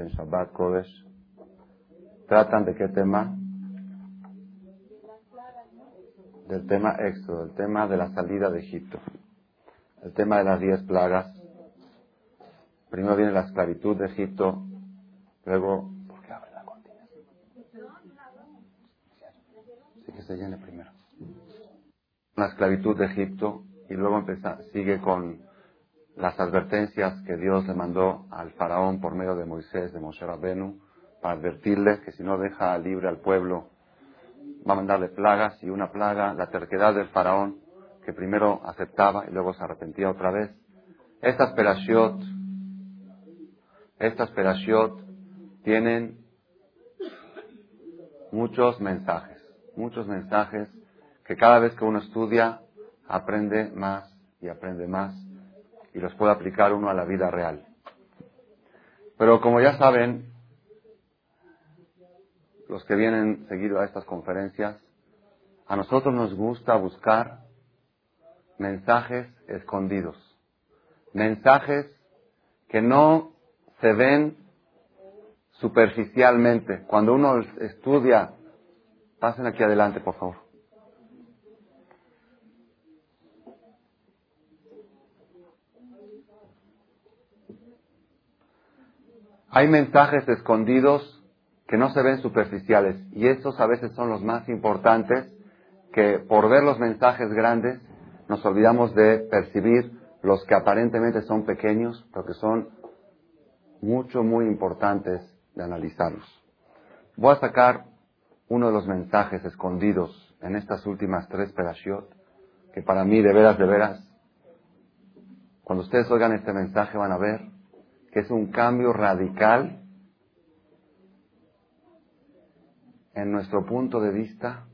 en Shabbat Kodesh, tratan de qué tema? Del tema Éxodo, el tema de la salida de Egipto, el tema de las diez plagas. Primero viene la esclavitud de Egipto, luego... ¿Por qué la? Sí que se llene primero. La esclavitud de Egipto y luego empieza, sigue con las advertencias que Dios le mandó al faraón por medio de Moisés, de Moshe Rabbenu, para advertirle que si no deja libre al pueblo, va a mandarle plagas y una plaga, la terquedad del faraón, que primero aceptaba y luego se arrepentía otra vez. Estas perashiot, estas perashiot tienen muchos mensajes, muchos mensajes que cada vez que uno estudia aprende más y aprende más y los puede aplicar uno a la vida real. Pero como ya saben, los que vienen seguido a estas conferencias, a nosotros nos gusta buscar mensajes escondidos, mensajes que no se ven superficialmente. Cuando uno estudia, pasen aquí adelante, por favor. Hay mensajes escondidos que no se ven superficiales y estos a veces son los más importantes que por ver los mensajes grandes nos olvidamos de percibir los que aparentemente son pequeños, pero que son mucho, muy importantes de analizarlos. Voy a sacar uno de los mensajes escondidos en estas últimas tres perashiot, que para mí de veras, de veras, cuando ustedes oigan este mensaje van a ver que es un cambio radical en nuestro punto de vista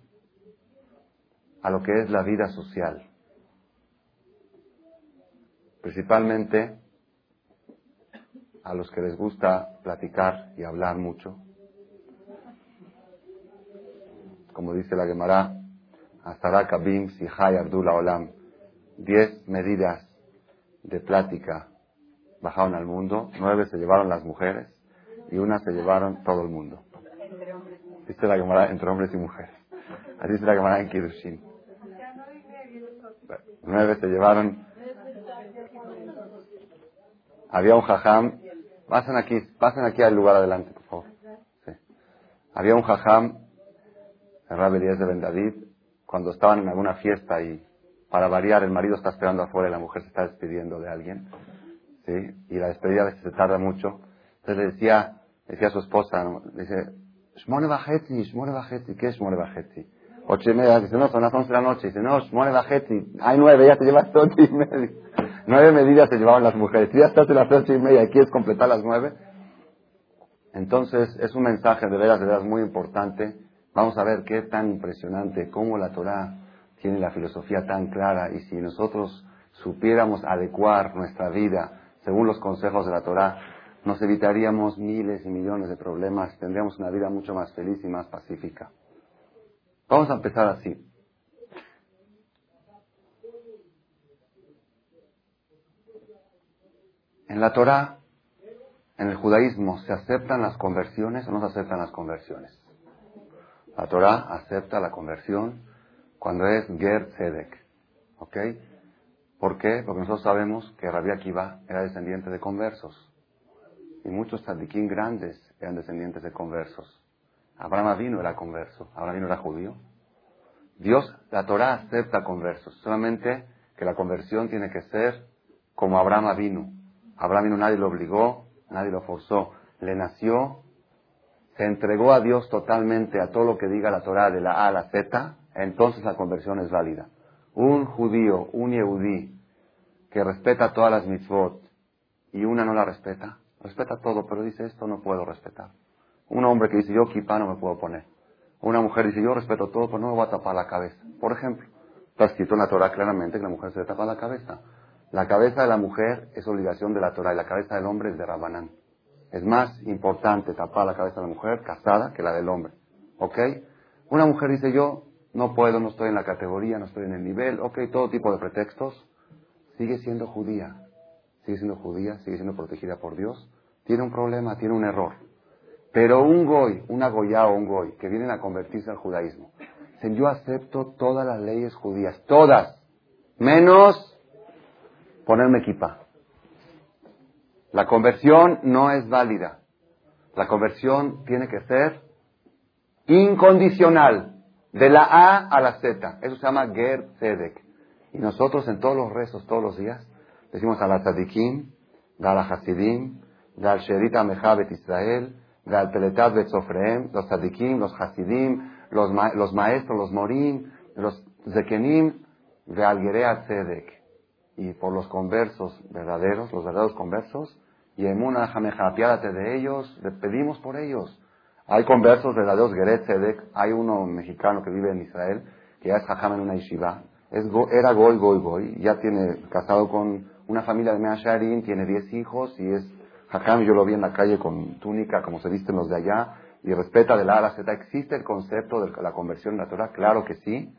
a lo que es la vida social. Principalmente a los que les gusta platicar y hablar mucho. Como dice la Gemara, Asara Kabim Sihai Abdullah Olam, diez medidas de plática bajaron al mundo, nueve se llevaron las mujeres y una se llevaron todo el mundo. Dice la Gemara entre hombres y mujeres. Así dice la Gemara en Kirushin. Nueve se llevaron. Había un jajam. Pasen aquí, pasen aquí al lugar adelante, por favor. Había un jajam, el Rabbi de Ben David, cuando estaban en alguna fiesta y para variar el marido está esperando afuera y la mujer se está despidiendo de alguien y la despedida a veces se tarda mucho. Entonces le decía, decía a su esposa, dice, Shmone Bajetzi, Shmone Bajetzi, ¿qué es Shmone Bajetzi? Ocho y media, dice, no, son las once de la noche. Dice, no, Shmone Bajetzi, hay nueve, ya te llevas ocho y media. Nueve medidas se llevaban las mujeres. Ya estás en las ocho y media y quieres completar las nueve, entonces es un mensaje de veras, de veras muy importante. Vamos a ver qué tan impresionante, cómo la Torah tiene la filosofía tan clara y si nosotros supiéramos adecuar nuestra vida según los consejos de la Torah, nos evitaríamos miles y millones de problemas, tendríamos una vida mucho más feliz y más pacífica. Vamos a empezar así. En la Torah, en el judaísmo, ¿se aceptan las conversiones o no se aceptan las conversiones? La Torah acepta la conversión cuando es Ger Tzedek. ¿Ok? ¿Por qué? Porque nosotros sabemos que Rabbi Akiva era descendiente de conversos. Y muchos tzadikim grandes eran descendientes de conversos. Abraham vino era converso. Abraham vino era judío. Dios, la Torah acepta conversos. Solamente que la conversión tiene que ser como Abraham vino. Abraham vino nadie lo obligó, nadie lo forzó. Le nació, se entregó a Dios totalmente a todo lo que diga la Torah de la A a la Z, entonces la conversión es válida. Un judío, un yehudí, que respeta todas las mitzvot y una no la respeta, respeta todo, pero dice esto no puedo respetar. Un hombre que dice yo kippah no me puedo poner. Una mujer dice yo respeto todo, pero no me voy a tapar la cabeza. Por ejemplo, está escrito en la Torah claramente que la mujer se le tapa la cabeza. La cabeza de la mujer es obligación de la Torah y la cabeza del hombre es de Rabanán. Es más importante tapar la cabeza de la mujer casada que la del hombre. ¿Ok? Una mujer dice yo no puedo, no estoy en la categoría, no estoy en el nivel, ok, todo tipo de pretextos, sigue siendo judía, sigue siendo judía, sigue siendo protegida por Dios, tiene un problema, tiene un error. Pero un goy, una goya o un goy, que vienen a convertirse al judaísmo, dicen, yo acepto todas las leyes judías, todas, menos ponerme equipa. La conversión no es válida. La conversión tiene que ser incondicional, de la A a la Z. Eso se llama Ger Tzedek. Y nosotros en todos los rezos, todos los días, decimos a la Tzadikim, Gal Hasidim, Gal Sherita Mejabet Israel, Gal Peletat Betzofreem, los Tzadikim, los Hasidim, los, los maestros, los Morim, los Zekenim, Gal Gerea Tzedek. Y por los conversos verdaderos, los verdaderos conversos, y Emuna Jameja, apiádate de ellos, le pedimos por ellos. Hay conversos verdaderos, Geret Tzedek, hay uno mexicano que vive en Israel, que ya es jajam en una yeshiva, es era goy, goy, goy, ya tiene casado con una familia de Measharim, tiene 10 hijos y es jajam, yo lo vi en la calle con túnica, como se visten los de allá, y respeta de la A a la Z. ¿Existe el concepto de la conversión en la Torah? Claro que sí.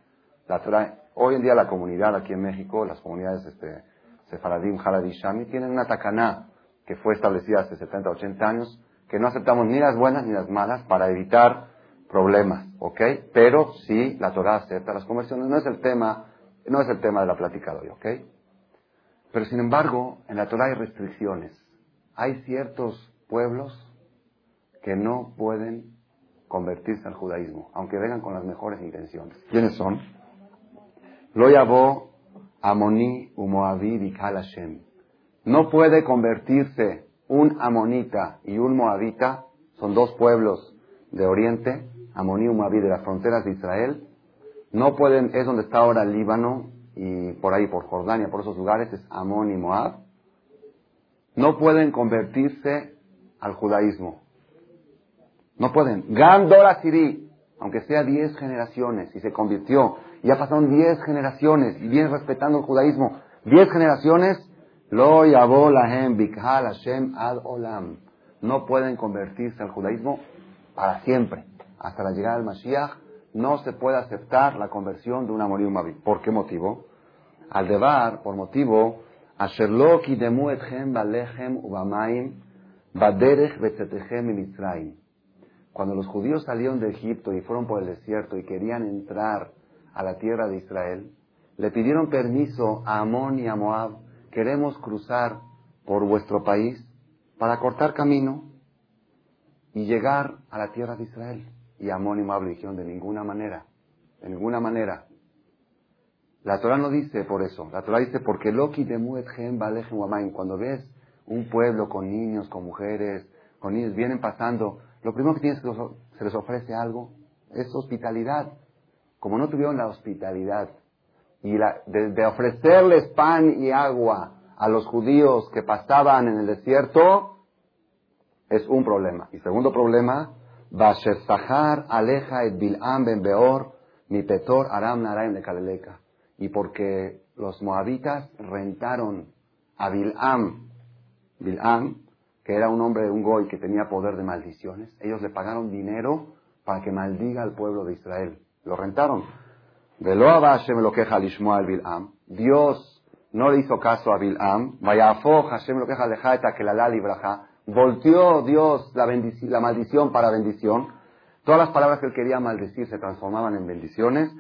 La Torah, hoy en día la comunidad aquí en México, las comunidades este, Sefaradim, Haradi, Shami, tienen una tacaná que fue establecida hace 70, 80 años, que no aceptamos ni las buenas ni las malas para evitar problemas, ¿ok? Pero sí, la Torah acepta las conversiones, no es el tema, no es el tema de la plática de hoy, ¿ok? Pero sin embargo, en la Torah hay restricciones. Hay ciertos pueblos que no pueden convertirse al judaísmo, aunque vengan con las mejores intenciones. ¿Quiénes son? Lo llamó Amoni Umoavid y Kalashem. No puede convertirse un amonita y un moabita, son dos pueblos de Oriente, Amoní y Moabí de las fronteras de Israel, no pueden, es donde está ahora Líbano y por ahí por Jordania, por esos lugares es Amón y Moab, no pueden convertirse al judaísmo. No pueden. Gandora Siri, aunque sea diez generaciones y se convirtió, ya pasaron diez generaciones y viene respetando el judaísmo, diez generaciones, lo yabó bikhal Hashem ad olam. No pueden convertirse al judaísmo para siempre. Hasta la llegada del Mashiach no se puede aceptar la conversión de una morir ¿Por qué motivo? Al debar, por motivo, kidemu etchem ubamaim baderech betzetechem mitzrayim. Cuando los judíos salieron de Egipto y fueron por el desierto y querían entrar a la tierra de Israel, le pidieron permiso a Amón y a Moab queremos cruzar por vuestro país para cortar camino y llegar a la tierra de Israel. Y Amón y Moab dijeron, de ninguna manera, de ninguna manera. La Torah no dice por eso, la Torah dice porque Loki de cuando ves un pueblo con niños, con mujeres, con niños, vienen pasando, lo primero que tienes que se les ofrece algo es hospitalidad. Como no tuvieron la hospitalidad y de, ofrecerles pan y agua a los judíos que pasaban en el desierto, es un problema. Y segundo problema, Sahar aleja et Bil'am ben Beor, mi petor aram naraim de Kaleleka. Y porque los moabitas rentaron a Bil'am, Bil'am, que era un hombre, un goy que tenía poder de maldiciones, ellos le pagaron dinero para que maldiga al pueblo de Israel. Lo rentaron. Velo Hashem lo queja al Bil'am. Dios no le hizo caso a Bil'am. Vayafo Hashem lo queja lejaeta que la la libraja. Volteó Dios la, la maldición para bendición. Todas las palabras que él quería maldecir se transformaban en bendiciones.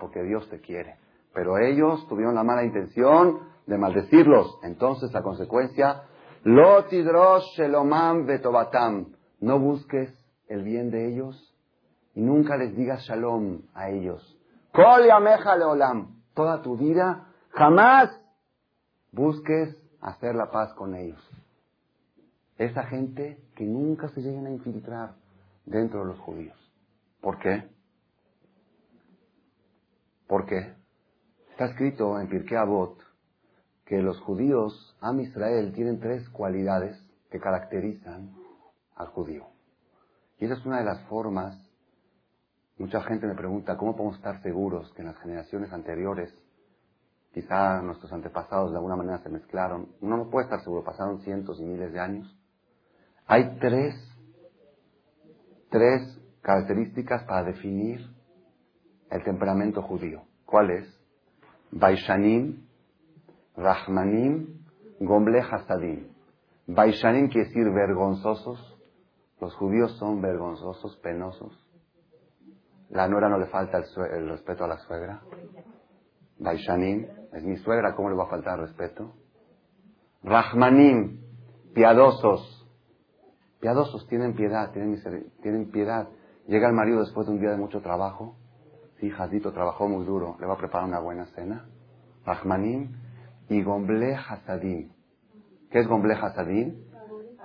Porque Dios te quiere. Pero ellos tuvieron la mala intención de maldecirlos. Entonces la consecuencia, shelomam betobatam. No busques el bien de ellos y nunca les digas shalom a ellos. Kol leolam. Toda tu vida, jamás busques hacer la paz con ellos. Esa gente que nunca se lleguen a infiltrar dentro de los judíos. ¿Por qué? ¿Por qué? Está escrito en Pirkei Avot que los judíos, Am Israel, tienen tres cualidades que caracterizan al judío. Y esa es una de las formas Mucha gente me pregunta, ¿cómo podemos estar seguros que en las generaciones anteriores, quizá nuestros antepasados de alguna manera se mezclaron? Uno no puede estar seguro, pasaron cientos y miles de años. Hay tres, tres características para definir el temperamento judío. ¿Cuál es? Baishanim, Rahmanim, Gomble Hasadim. Baishanim quiere decir vergonzosos. Los judíos son vergonzosos, penosos. La nuera no le falta el, respeto a la suegra. Baishanim es mi suegra, ¿cómo le va a faltar respeto? Rahmanim, piadosos. Piadosos, tienen piedad, tienen, tienen piedad. Llega el marido después de un día de mucho trabajo. Sí, Jadito trabajó muy duro, le va a preparar una buena cena. Rahmanim y Gomble Hasadim. ¿Qué es Gomble Hasadim?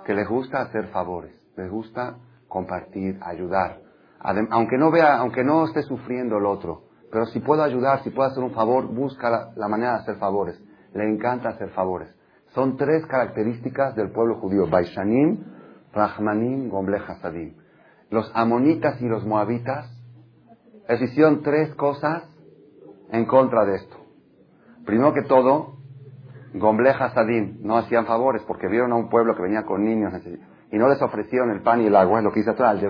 Que les gusta hacer favores, les gusta compartir, ayudar. aunque no vea, aunque no esté sufriendo el otro, pero si puedo ayudar, si puedo hacer un favor, busca la, manera de hacer favores. Le encanta hacer favores. Son tres características del pueblo judío. Baishanim, Rahmanim, Gomble Hasadim. Los amonitas y los moabitas hicieron tres cosas en contra de esto. Primero que todo, Gomble Hasadim no hacían favores porque vieron a un pueblo que venía con niños y no les ofrecieron el pan y el agua, lo que dice atrás, de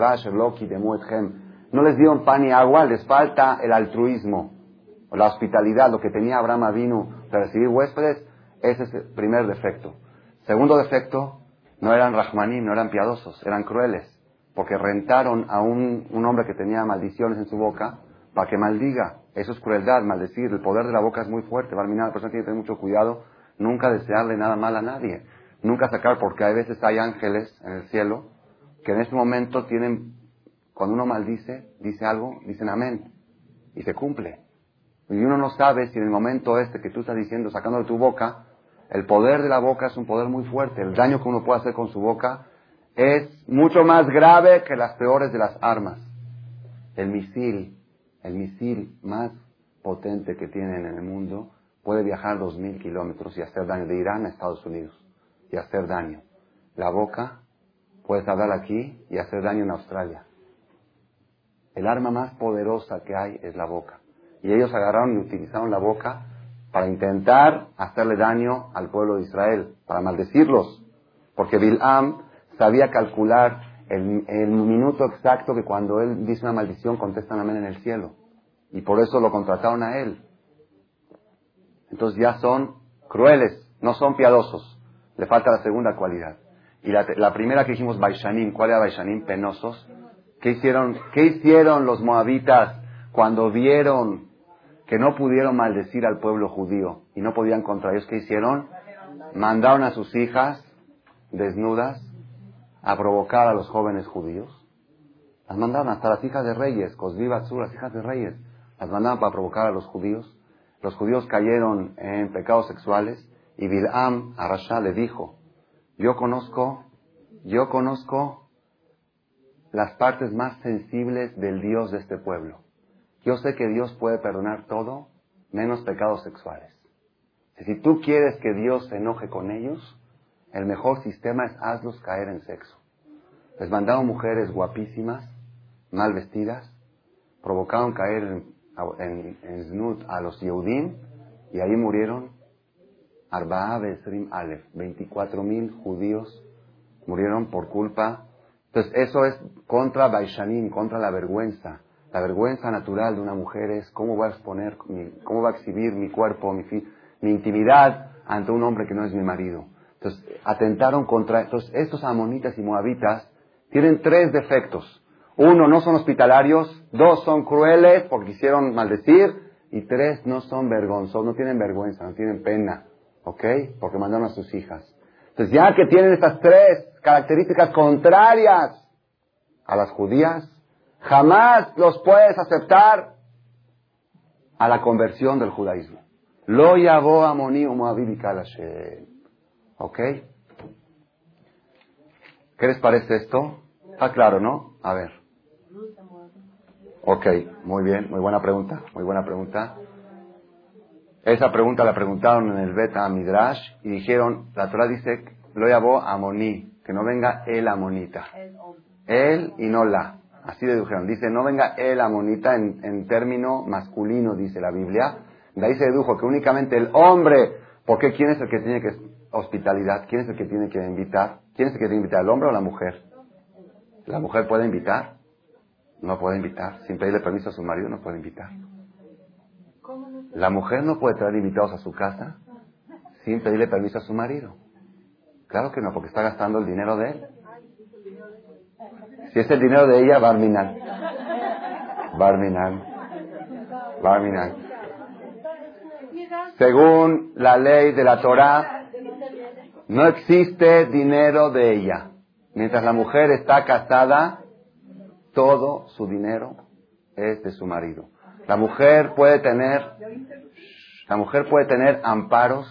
No les dieron pan y agua, les falta el altruismo, la hospitalidad, lo que tenía Abraham vino para recibir huéspedes, ese es el primer defecto. Segundo defecto, no eran rahmanim, no eran piadosos, eran crueles, porque rentaron a un, hombre que tenía maldiciones en su boca para que maldiga. Eso es crueldad, maldecir. El poder de la boca es muy fuerte. Barminar, la persona tiene que tener mucho cuidado Nunca desearle nada mal a nadie. Nunca sacar, porque a veces hay ángeles en el cielo que en ese momento tienen, cuando uno maldice, dice algo, dicen amén. Y se cumple. Y uno no sabe si en el momento este que tú estás diciendo, sacando de tu boca, el poder de la boca es un poder muy fuerte. El daño que uno puede hacer con su boca es mucho más grave que las peores de las armas. El misil, el misil más potente que tienen en el mundo puede viajar dos mil kilómetros y hacer daño de Irán a Estados Unidos y hacer daño. La boca puede hablar aquí y hacer daño en Australia. El arma más poderosa que hay es la boca. Y ellos agarraron y utilizaron la boca para intentar hacerle daño al pueblo de Israel, para maldecirlos. Porque Bil'am sabía calcular el, el, minuto exacto que cuando él dice una maldición contestan amén en el cielo. Y por eso lo contrataron a él entonces ya son crueles, no son piadosos. Le falta la segunda cualidad. Y la, primera que dijimos, Baishanim, ¿cuál era Baishanim? Penosos. ¿Qué hicieron, ¿Qué hicieron los moabitas cuando vieron que no pudieron maldecir al pueblo judío y no podían contra ellos? ¿Qué hicieron? Mandaron a sus hijas desnudas a provocar a los jóvenes judíos. Las mandaron hasta las hijas de reyes, Cosviva las hijas de reyes. Las mandaban para provocar a los judíos los judíos cayeron en pecados sexuales y Bil'am a Rasha le dijo, yo conozco, yo conozco las partes más sensibles del Dios de este pueblo. Yo sé que Dios puede perdonar todo menos pecados sexuales. Si tú quieres que Dios se enoje con ellos, el mejor sistema es hazlos caer en sexo. Les mandaron mujeres guapísimas, mal vestidas, provocaron caer en en, a los Yehudim y ahí murieron Arba'a Besrim Aleph, 24 mil judíos murieron por culpa. Entonces eso es contra Baishanim, contra la vergüenza. La vergüenza natural de una mujer es cómo va a exponer, cómo va a exhibir mi cuerpo, mi, mi intimidad ante un hombre que no es mi marido. Entonces atentaron contra, entonces estos amonitas y moabitas tienen tres defectos. Uno, no son hospitalarios. Dos, son crueles porque quisieron maldecir. Y tres, no son vergonzosos, no tienen vergüenza, no tienen pena. ¿Ok? Porque mandaron a sus hijas. Entonces, ya que tienen estas tres características contrarias a las judías, jamás los puedes aceptar a la conversión del judaísmo. Lo llamó a ¿Ok? ¿Qué les parece esto? Está claro, ¿no? A ver. Ok, muy bien, muy buena pregunta, muy buena pregunta. Esa pregunta la preguntaron en el Beta Midrash y dijeron, la Torah dice, lo llamó Amoní, que no venga el Amonita. Él y no la. Así le dijeron. Dice, no venga el Amonita en, en término masculino, dice la Biblia. De ahí se dedujo que únicamente el hombre, porque ¿quién es el que tiene que hospitalidad? ¿Quién es el que tiene que invitar? ¿Quién es el que tiene que invitar, el hombre o la mujer? ¿La mujer puede invitar? No puede invitar. Sin pedirle permiso a su marido no puede invitar. La mujer no puede traer invitados a su casa sin pedirle permiso a su marido. Claro que no, porque está gastando el dinero de él. Si es el dinero de ella, Barminal. Barminal. Barminal. Según la ley de la Torah, no existe dinero de ella. Mientras la mujer está casada, todo su dinero es de su marido. La mujer puede tener, la mujer puede tener amparos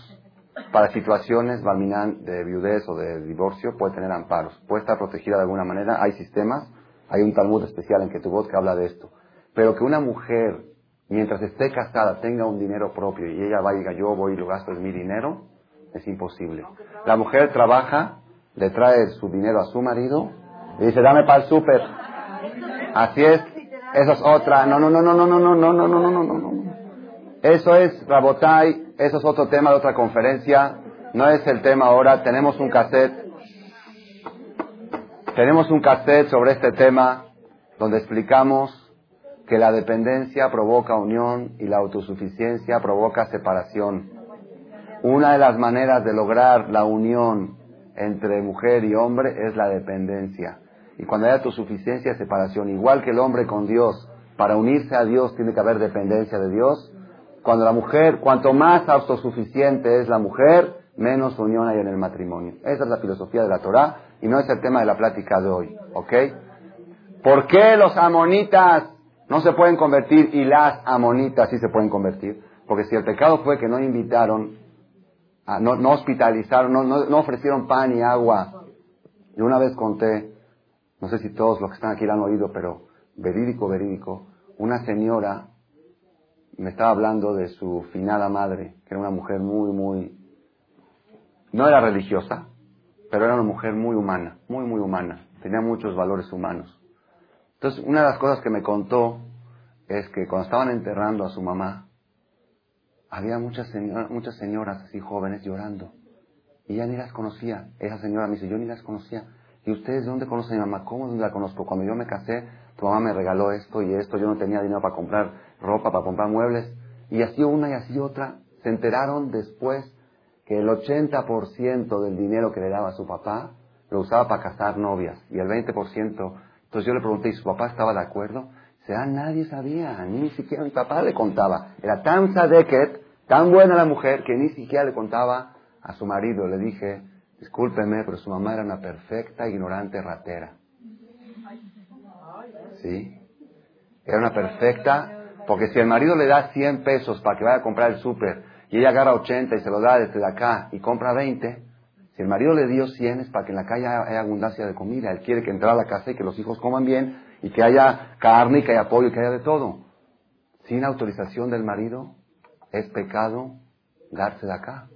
para situaciones de viudez o de divorcio, puede tener amparos. Puede estar protegida de alguna manera. Hay sistemas, hay un Talmud especial en Ketubot que habla de esto. Pero que una mujer, mientras esté casada, tenga un dinero propio y ella va y diga, yo voy y lo gasto en mi dinero, es imposible. La mujer trabaja, le trae su dinero a su marido y dice, dame para el súper. Así es. Eso es otra. No, no, no, no, no, no, no, no, no, no, no, no, no. Eso es Rabotai, eso es otro tema de otra conferencia. No es el tema ahora. Tenemos un cassette. Tenemos un cassette sobre este tema donde explicamos que la dependencia provoca unión y la autosuficiencia provoca separación. Una de las maneras de lograr la unión entre mujer y hombre es la dependencia. Y cuando haya autosuficiencia, separación, igual que el hombre con Dios, para unirse a Dios tiene que haber dependencia de Dios. Cuando la mujer, cuanto más autosuficiente es la mujer, menos unión hay en el matrimonio. Esa es la filosofía de la Torah y no es el tema de la plática de hoy. ¿Ok? ¿Por qué los amonitas no se pueden convertir y las amonitas sí se pueden convertir? Porque si el pecado fue que no invitaron, no, no, hospitalizaron, no, no, ofrecieron pan y agua. Yo una vez conté, no sé si todos los que están aquí lo han oído, pero verídico, verídico, una señora me estaba hablando de su finada madre, que era una mujer muy, muy, no era religiosa, pero era una mujer muy humana, muy, muy humana, tenía muchos valores humanos. Entonces, una de las cosas que me contó es que cuando estaban enterrando a su mamá, había muchas, muchas señoras así jóvenes llorando. Y ella ni las conocía. Esa señora me dice, yo ni las conocía. ¿Y ustedes de dónde conocen a mi mamá? ¿Cómo la conozco? Cuando yo me casé, tu mamá me regaló esto y esto, yo no tenía dinero para comprar ropa, para comprar muebles. Y así una y así otra. Se enteraron después que el 80% del dinero que le daba su papá lo usaba para casar novias y el 20%. Entonces yo le pregunté, ¿y su papá estaba de acuerdo? sea, nadie sabía, ni siquiera mi papá le contaba. Era tan sadeket, tan buena la mujer, que ni siquiera le contaba a su marido. Le dije, discúlpeme, pero su mamá era una perfecta ignorante ratera. ¿Sí? Era una perfecta, porque si el marido le da 100 pesos para que vaya a comprar el súper y ella agarra 80 y se lo da desde acá y compra 20, si el marido le dio 100 es para que en la calle haya abundancia de comida. Él quiere que entre a la casa y que los hijos coman bien y que haya carne y que haya pollo y que haya de todo. Sin autorización del marido es pecado darse de acá.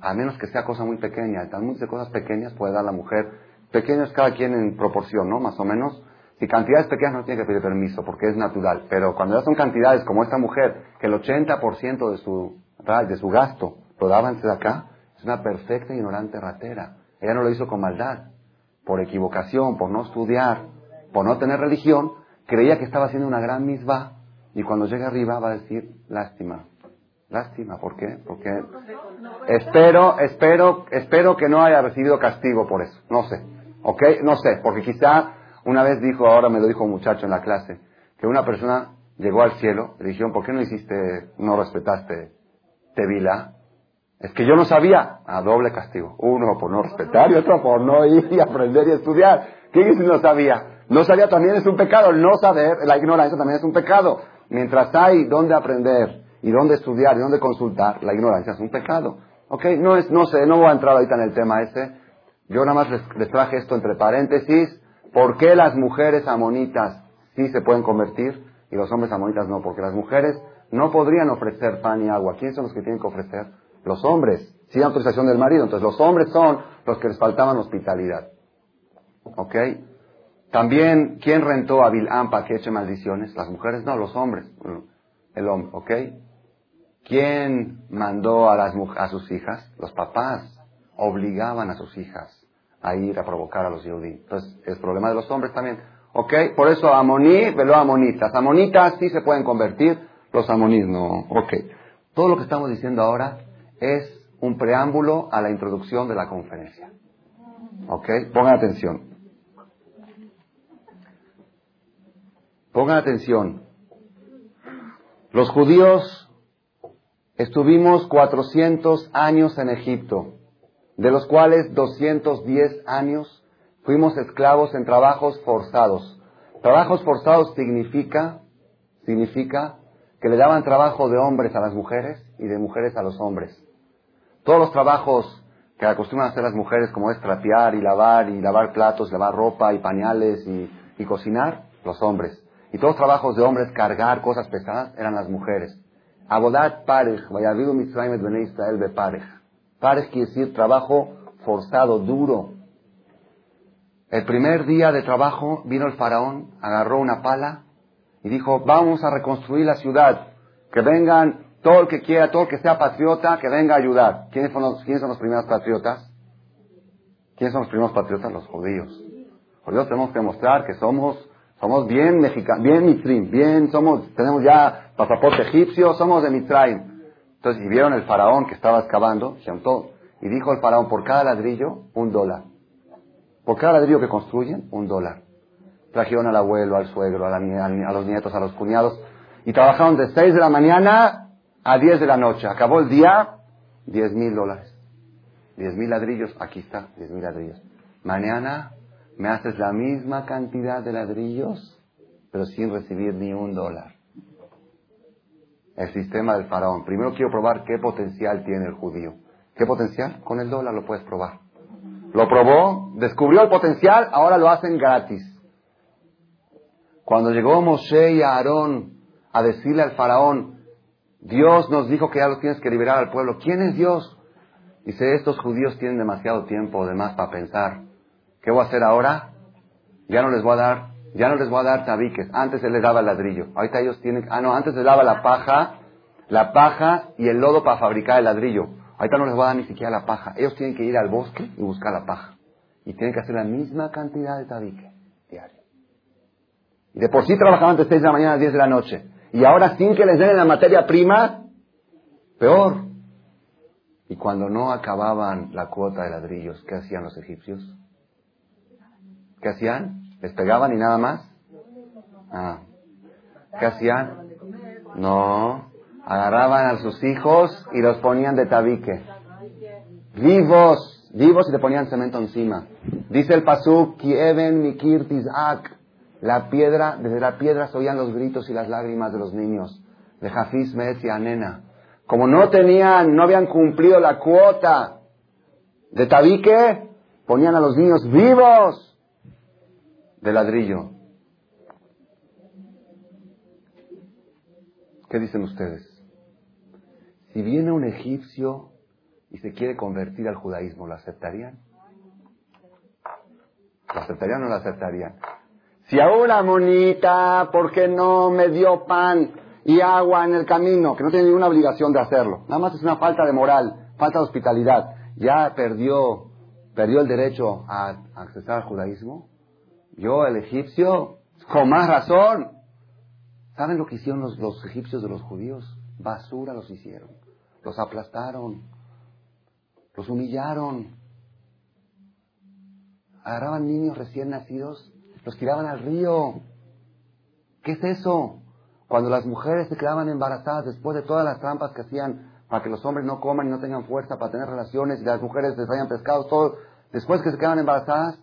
A menos que sea cosa muy pequeña. El Talmud de cosas pequeñas puede dar la mujer. Pequeños cada quien en proporción, ¿no? Más o menos. Si cantidades pequeñas no tiene que pedir permiso porque es natural. Pero cuando ya son cantidades como esta mujer, que el 80% de su, de su gasto lo daba en acá, es una perfecta ignorante ratera. Ella no lo hizo con maldad, por equivocación, por no estudiar, por no tener religión, creía que estaba haciendo una gran misma y cuando llegue arriba va a decir lástima. Lástima, ¿por qué? Porque espero, espero, espero que no haya recibido castigo por eso. No sé. ¿Ok? No sé, porque quizá una vez dijo, ahora me lo dijo un muchacho en la clase, que una persona llegó al cielo, le dijeron, ¿por qué no hiciste, no respetaste Tevila? Es que yo no sabía, a doble castigo. Uno por no respetar y otro por no ir y aprender y estudiar. ¿Quién es si no sabía? No sabía también es un pecado. El no saber, la ignorancia también es un pecado. Mientras hay donde aprender y donde estudiar y donde consultar, la ignorancia es un pecado. ¿Ok? No, es, no sé, no voy a entrar ahorita en el tema ese. Yo nada más les, traje esto entre paréntesis. ¿Por qué las mujeres amonitas sí se pueden convertir y los hombres amonitas no? Porque las mujeres no podrían ofrecer pan y agua. ¿Quiénes son los que tienen que ofrecer? Los hombres, sin autorización del marido. Entonces los hombres son los que les faltaban hospitalidad. ¿Ok? También, ¿quién rentó a Bil'am para que eche maldiciones? Las mujeres, no, los hombres. El hombre, ¿ok? ¿Quién mandó a, las, a sus hijas? Los papás obligaban a sus hijas a ir a provocar a los judíos. Entonces, es problema de los hombres también. ¿Ok? Por eso amoní, velo amonitas. Amonitas sí se pueden convertir, los amonís no. ¿Ok? Todo lo que estamos diciendo ahora es un preámbulo a la introducción de la conferencia. ¿Ok? Pongan atención. Pongan atención. Los judíos estuvimos 400 años en Egipto, de los cuales 210 años fuimos esclavos en trabajos forzados. Trabajos forzados significa, significa que le daban trabajo de hombres a las mujeres y de mujeres a los hombres. Todos los trabajos que acostumbran a hacer las mujeres, como es trapear y lavar y lavar platos, lavar ropa y pañales y, cocinar, los hombres. Y todos los trabajos de hombres, cargar cosas pesadas, eran las mujeres. Abodat parej, vayavidu et. Parej quiere decir trabajo forzado, duro. El primer día de trabajo vino el faraón, agarró una pala y dijo, vamos a reconstruir la ciudad. Que vengan todo el que quiera, todo el que sea patriota, que venga a ayudar. ¿Quiénes, son los, ¿quiénes son los primeros patriotas? ¿Quiénes son los primeros patriotas? Los judíos. Judíos tenemos que demostrar que somos somos bien mexicanos, bien mitrim, bien, somos, tenemos ya pasaporte egipcio, somos de Mitzrayim. Entonces, y vieron el faraón que estaba excavando, y dijo el faraón, por cada ladrillo, un dólar. Por cada ladrillo que construyen, un dólar. Trajeron al abuelo, al suegro, a, a los nietos, a los cuñados, y trabajaron de 6 de la mañana a 10 de la noche. Acabó el día, 10 mil dólares. 10 mil ladrillos, aquí está, 10 mil ladrillos. Mañana me haces la misma cantidad de ladrillos, pero sin recibir ni un dólar. El sistema del faraón. Primero quiero probar qué potencial tiene el judío. ¿Qué potencial? Con el dólar lo puedes probar. Lo probó, descubrió el potencial, ahora lo hacen gratis. Cuando llegó Moshe y Aarón a decirle al faraón, Dios nos dijo que ya lo tienes que liberar al pueblo. ¿Quién es Dios? Dice, estos judíos tienen demasiado tiempo de más para pensar. ¿Qué voy a hacer ahora? Ya no les voy a dar, ya no les voy a dar tabiques. Antes se les daba ladrillo. Ahorita ellos tienen, ah no, antes les daba la paja, la paja y el lodo para fabricar el ladrillo. Ahorita no les voy a dar ni siquiera la paja. Ellos tienen que ir al bosque y buscar la paja. Y tienen que hacer la misma cantidad de tabique diario. Y de por sí trabajaban de 6 de la mañana a 10 de la noche. Y ahora sin que les den la materia prima, peor. Y cuando no acababan la cuota de ladrillos, ¿qué hacían los egipcios? ¿Qué hacían? ¿Les pegaban y nada más? Ah. ¿Qué hacían? No. Agarraban a sus hijos y los ponían de tabique. Vivos, vivos y le ponían cemento encima. Dice el pasuk, Kieven Mikir Tizak. La piedra, desde la piedra se oían los gritos y las lágrimas de los niños. De Jafiz me decía, nena. Como no tenían, no habían cumplido la cuota de tabique, ponían a los niños vivos de ladrillo. ¿Qué dicen ustedes? Si viene un egipcio y se quiere convertir al judaísmo, ¿lo aceptarían? ¿Lo aceptarían o no lo aceptarían? Si a una monita, ¿por qué no me dio pan y agua en el camino? Que no tiene ninguna obligación de hacerlo. Nada más es una falta de moral, falta de hospitalidad. Ya perdió, perdió el derecho a accesar al judaísmo. Yo, el egipcio, con más razón. ¿Saben lo que hicieron los, egipcios de los judíos? Basura los hicieron. Los aplastaron. Los humillaron. Agarraban niños recién nacidos, los tiraban al río. ¿Qué es eso? Cuando las mujeres se quedaban embarazadas después de todas las trampas que hacían para que los hombres no coman y no tengan fuerza para tener relaciones y las mujeres les hayan pescado, todo, después que se quedaban embarazadas,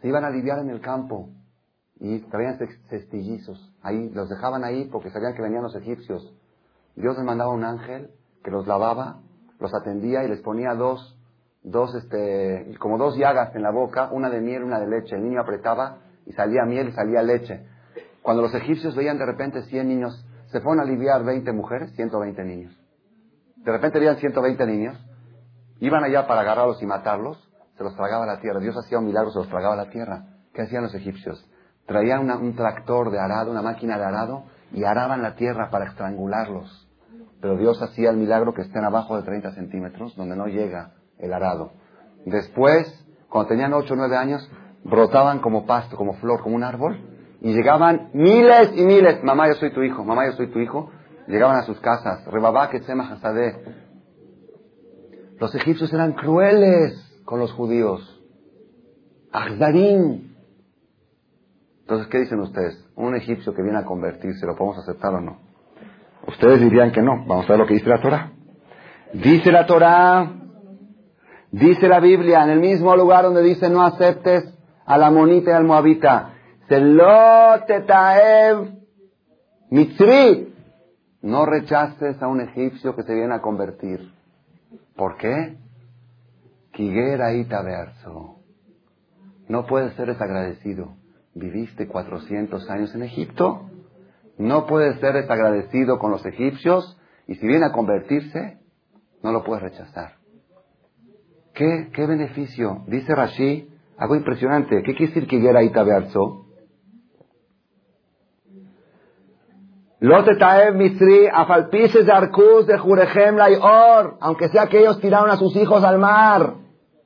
se iban a aliviar en el campo y traían cestillizos. Ahí, los dejaban ahí porque sabían que venían los egipcios. Dios les mandaba un ángel que los lavaba, los atendía y les ponía dos, dos, este, como dos llagas en la boca, una de miel, una de leche. El niño apretaba y salía miel y salía leche. Cuando los egipcios veían de repente 100 niños, se fueron a aliviar 20 mujeres, 120 niños. De repente veían 120 niños, iban allá para agarrarlos y matarlos, se los tragaba la tierra. Dios hacía un milagro, se los tragaba la tierra. ¿Qué hacían los egipcios? Traían un tractor de arado, una máquina de arado, y araban la tierra para estrangularlos. Pero Dios hacía el milagro que estén abajo de 30 centímetros, donde no llega el arado. Después, cuando tenían 8 o 9 años, brotaban como pasto, como flor, como un árbol, y llegaban miles y miles. Mamá, yo soy tu hijo, mamá, yo soy tu hijo. Llegaban a sus casas. Rebabá, Los egipcios eran crueles con los judíos. Agdarim. Entonces, ¿qué dicen ustedes? Un egipcio que viene a convertirse, ¿lo podemos aceptar o no? Ustedes dirían que no. Vamos a ver lo que dice la Torah. Dice la Torah, dice la Biblia, en el mismo lugar donde dice no aceptes a la monita y al moabita. Selotetaev mitzri. No rechaces a un egipcio que se viene a convertir. ¿Por qué? Kigera verso. No puedes ser desagradecido. Viviste 400 años en Egipto. No puedes ser desagradecido con los egipcios. Y si viene a convertirse, no lo puedes rechazar. ¿Qué, qué beneficio? Dice Rashi, algo impresionante. ¿Qué quiere decir Kigera verso? Misri, de aunque sea que ellos tiraron a sus hijos al mar.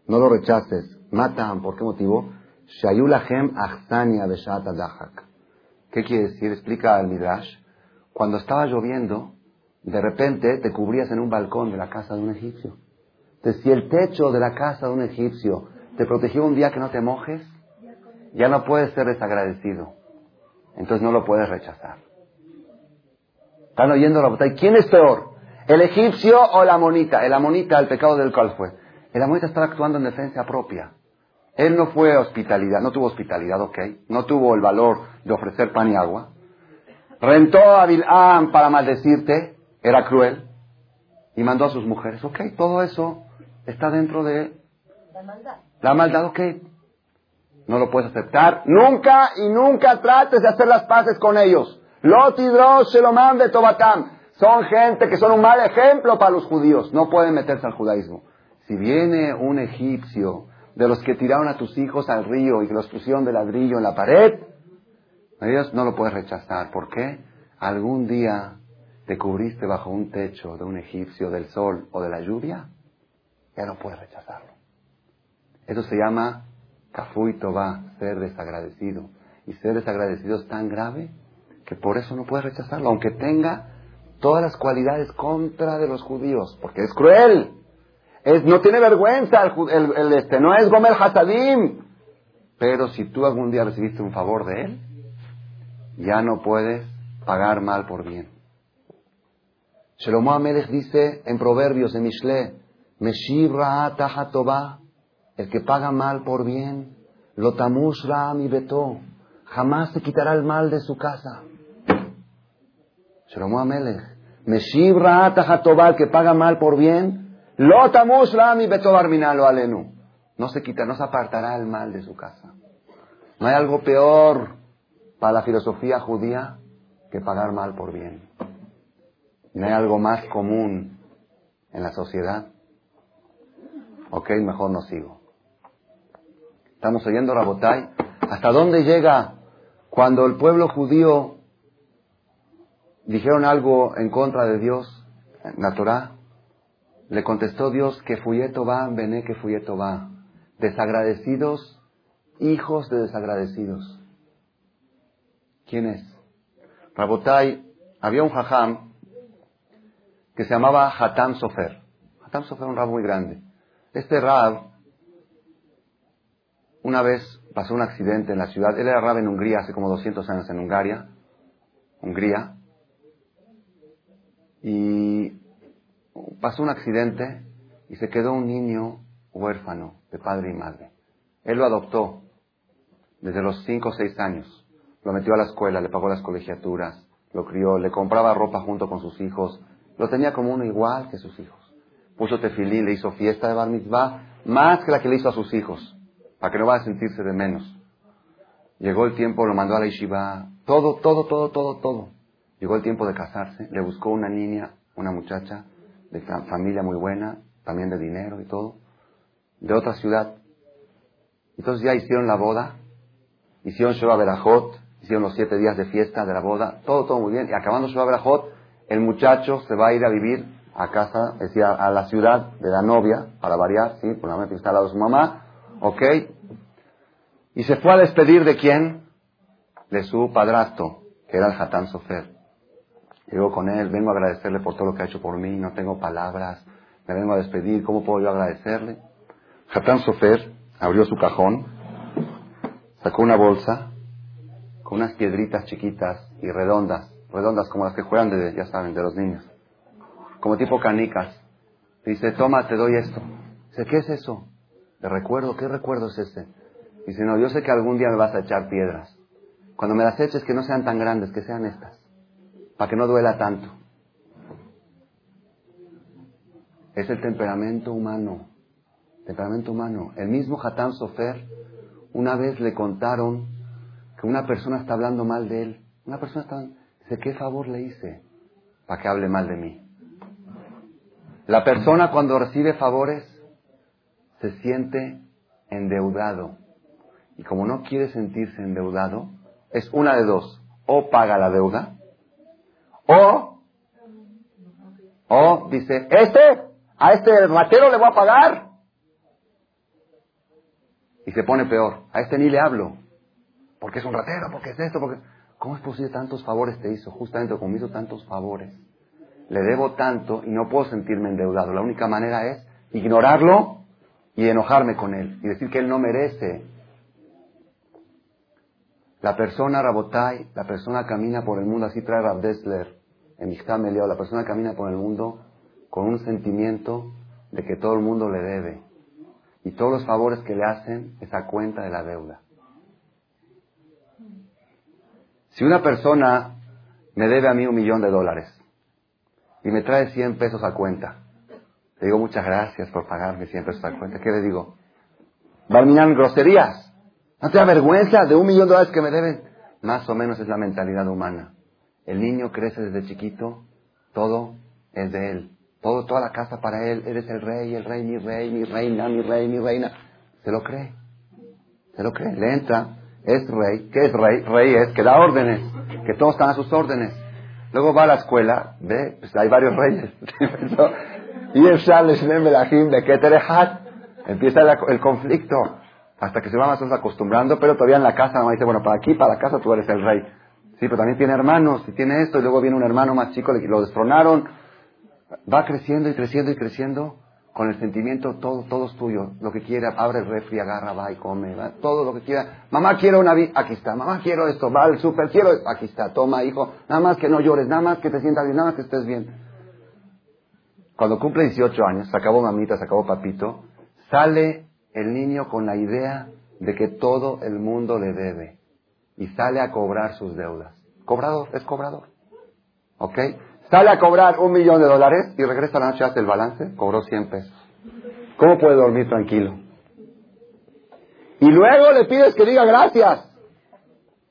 No lo rechaces. Matan, ¿por qué motivo? ¿Qué quiere decir? Explica al Midrash. Cuando estaba lloviendo, de repente te cubrías en un balcón de la casa de un egipcio. Entonces, si el techo de la casa de un egipcio te protegió un día que no te mojes, ya no puedes ser desagradecido. Entonces no lo puedes rechazar. ¿Están oyendo la batalla? ¿Quién es peor? ¿El egipcio o la monita? El amonita, el pecado del cual fue. El amonita estaba actuando en defensa propia. Él no fue hospitalidad, no tuvo hospitalidad, ok. No tuvo el valor de ofrecer pan y agua. Rentó a Bil'am para maldecirte, era cruel. Y mandó a sus mujeres, ok. Todo eso está dentro de la maldad. La maldad, ok. No lo puedes aceptar. Nunca y nunca trates de hacer las paces con ellos. Lotidros se lo mande Tobatam. Son gente que son un mal ejemplo para los judíos. No pueden meterse al judaísmo. Si viene un egipcio de los que tiraron a tus hijos al río y que los pusieron de ladrillo en la pared, ellos no lo puedes rechazar. ¿Por qué? Algún día te cubriste bajo un techo de un egipcio del sol o de la lluvia, ya no puedes rechazarlo. Eso se llama y toba, ser desagradecido. Y ser desagradecido es tan grave que por eso no puede rechazarlo, aunque tenga todas las cualidades contra de los judíos, porque es cruel, es, no tiene vergüenza, el, este, no es Gomer Hasadim. Pero si tú algún día recibiste un favor de él, ya no puedes pagar mal por bien. Shelomo Amelech dice en Proverbios, en Mishle, Meshiv el que paga mal por bien, Lotamush mi beto, jamás se quitará el mal de su casa. Shlomo Amelech. Meshiv el que paga mal por bien. Lotamus Rami Betobar Minalo Alenu. No se quita, no se apartará el mal de su casa. No hay algo peor para la filosofía judía que pagar mal por bien. No hay algo más común en la sociedad. Ok, mejor no sigo. Estamos oyendo Rabotai. ¿Hasta dónde llega cuando el pueblo judío dijeron algo en contra de Dios, en la Torah, le contestó Dios que fuyeto va, vené que fuyeto va. Desagradecidos, hijos de desagradecidos. ¿Quién es? Rabotai, había un jajam que se llamaba Hatam Sofer. Hatam Sofer era un rab muy grande. Este rab, una vez pasó un accidente en la ciudad. Él era rab en Hungría hace como 200 años en Hungría. Hungría y pasó un accidente y se quedó un niño huérfano de padre y madre. Él lo adoptó desde los 5 o 6 años. Lo metió a la escuela, le pagó las colegiaturas, lo crió, le compraba ropa junto con sus hijos. Lo tenía como uno igual que sus hijos. Puso tefilí, le hizo fiesta de bar mitzvah, más que la que le hizo a sus hijos, para que no vaya a sentirse de menos. Llegó el tiempo, lo mandó a la yeshiva, todo, todo, todo, todo, todo. Llegó el tiempo de casarse, le buscó una niña, una muchacha de familia muy buena, también de dinero y todo, de otra ciudad. Entonces ya hicieron la boda, hicieron Sheba Berajot, hicieron los siete días de fiesta de la boda, todo, todo muy bien. Y acabando Sheba Berajot, el muchacho se va a ir a vivir a casa, es decir, a la ciudad de la novia, para variar, sí, por la mente está al lado su mamá, ok. Y se fue a despedir de quién? De su padrastro, que era el Hatán Sofer. Llego con él, vengo a agradecerle por todo lo que ha hecho por mí, no tengo palabras, me vengo a despedir, ¿cómo puedo yo agradecerle? Hatán Sofer abrió su cajón sacó una bolsa con unas piedritas chiquitas y redondas, redondas como las que juegan, de, ya saben, de los niños, como tipo canicas. Dice, toma, te doy esto. Dice, ¿qué es eso? Le recuerdo, ¿qué recuerdo es ese? Dice, no, yo sé que algún día me vas a echar piedras. Cuando me las eches, que no sean tan grandes, que sean estas, para que no duela tanto. Es el temperamento humano. Temperamento humano. El mismo Hatán Sofer, una vez le contaron que una persona está hablando mal de él. Una persona está... Dice, ¿qué favor le hice para que hable mal de mí? La persona cuando recibe favores se siente endeudado. Y como no quiere sentirse endeudado, es una de dos. O paga la deuda, o, o dice, este, a este ratero le voy a pagar. Y se pone peor. A este ni le hablo. Porque es un ratero, porque es esto, porque... ¿Cómo es posible tantos favores te hizo? Justamente como hizo tantos favores. Le debo tanto y no puedo sentirme endeudado. La única manera es ignorarlo y enojarme con él. Y decir que él no merece la persona, Rabotai, la persona camina por el mundo, así trae Rab Dessler en Ishtam la persona camina por el mundo con un sentimiento de que todo el mundo le debe. Y todos los favores que le hacen es a cuenta de la deuda. Si una persona me debe a mí un millón de dólares y me trae 100 pesos a cuenta, le digo muchas gracias por pagarme 100 pesos a cuenta. ¿Qué le digo? mirar groserías. ¿No te da vergüenza de un millón de dólares que me deben? Más o menos es la mentalidad humana. El niño crece desde chiquito, todo es de él. Todo, toda la casa para él. Eres el rey, el rey, mi rey, mi reina, mi rey, mi reina. Se lo cree. Se lo cree. Le entra, es rey. ¿Qué es rey? Rey es que da órdenes, que todos están a sus órdenes. Luego va a la escuela, ve, pues hay varios reyes. y el Empieza el conflicto hasta que se va más o menos acostumbrando, pero todavía en la casa mamá dice, bueno, para aquí, para la casa tú eres el rey. Sí, pero también tiene hermanos, y tiene esto, y luego viene un hermano más chico, lo destronaron. Va creciendo y creciendo y creciendo con el sentimiento, todo, todo es tuyo. Lo que quiera, abre el refri, agarra, va y come, va, todo lo que quiera. Mamá, quiero una vida, aquí está. Mamá, quiero esto, va al súper, quiero, aquí está. Toma, hijo, nada más que no llores, nada más que te sientas bien, nada más que estés bien. Cuando cumple 18 años, se acabó mamita, se acabó papito, sale el niño con la idea de que todo el mundo le debe y sale a cobrar sus deudas. Cobrador, es cobrador. ¿Ok? Sale a cobrar un millón de dólares y regresa a la noche, hace el balance, cobró 100 pesos. ¿Cómo puede dormir tranquilo? Y luego le pides que diga gracias.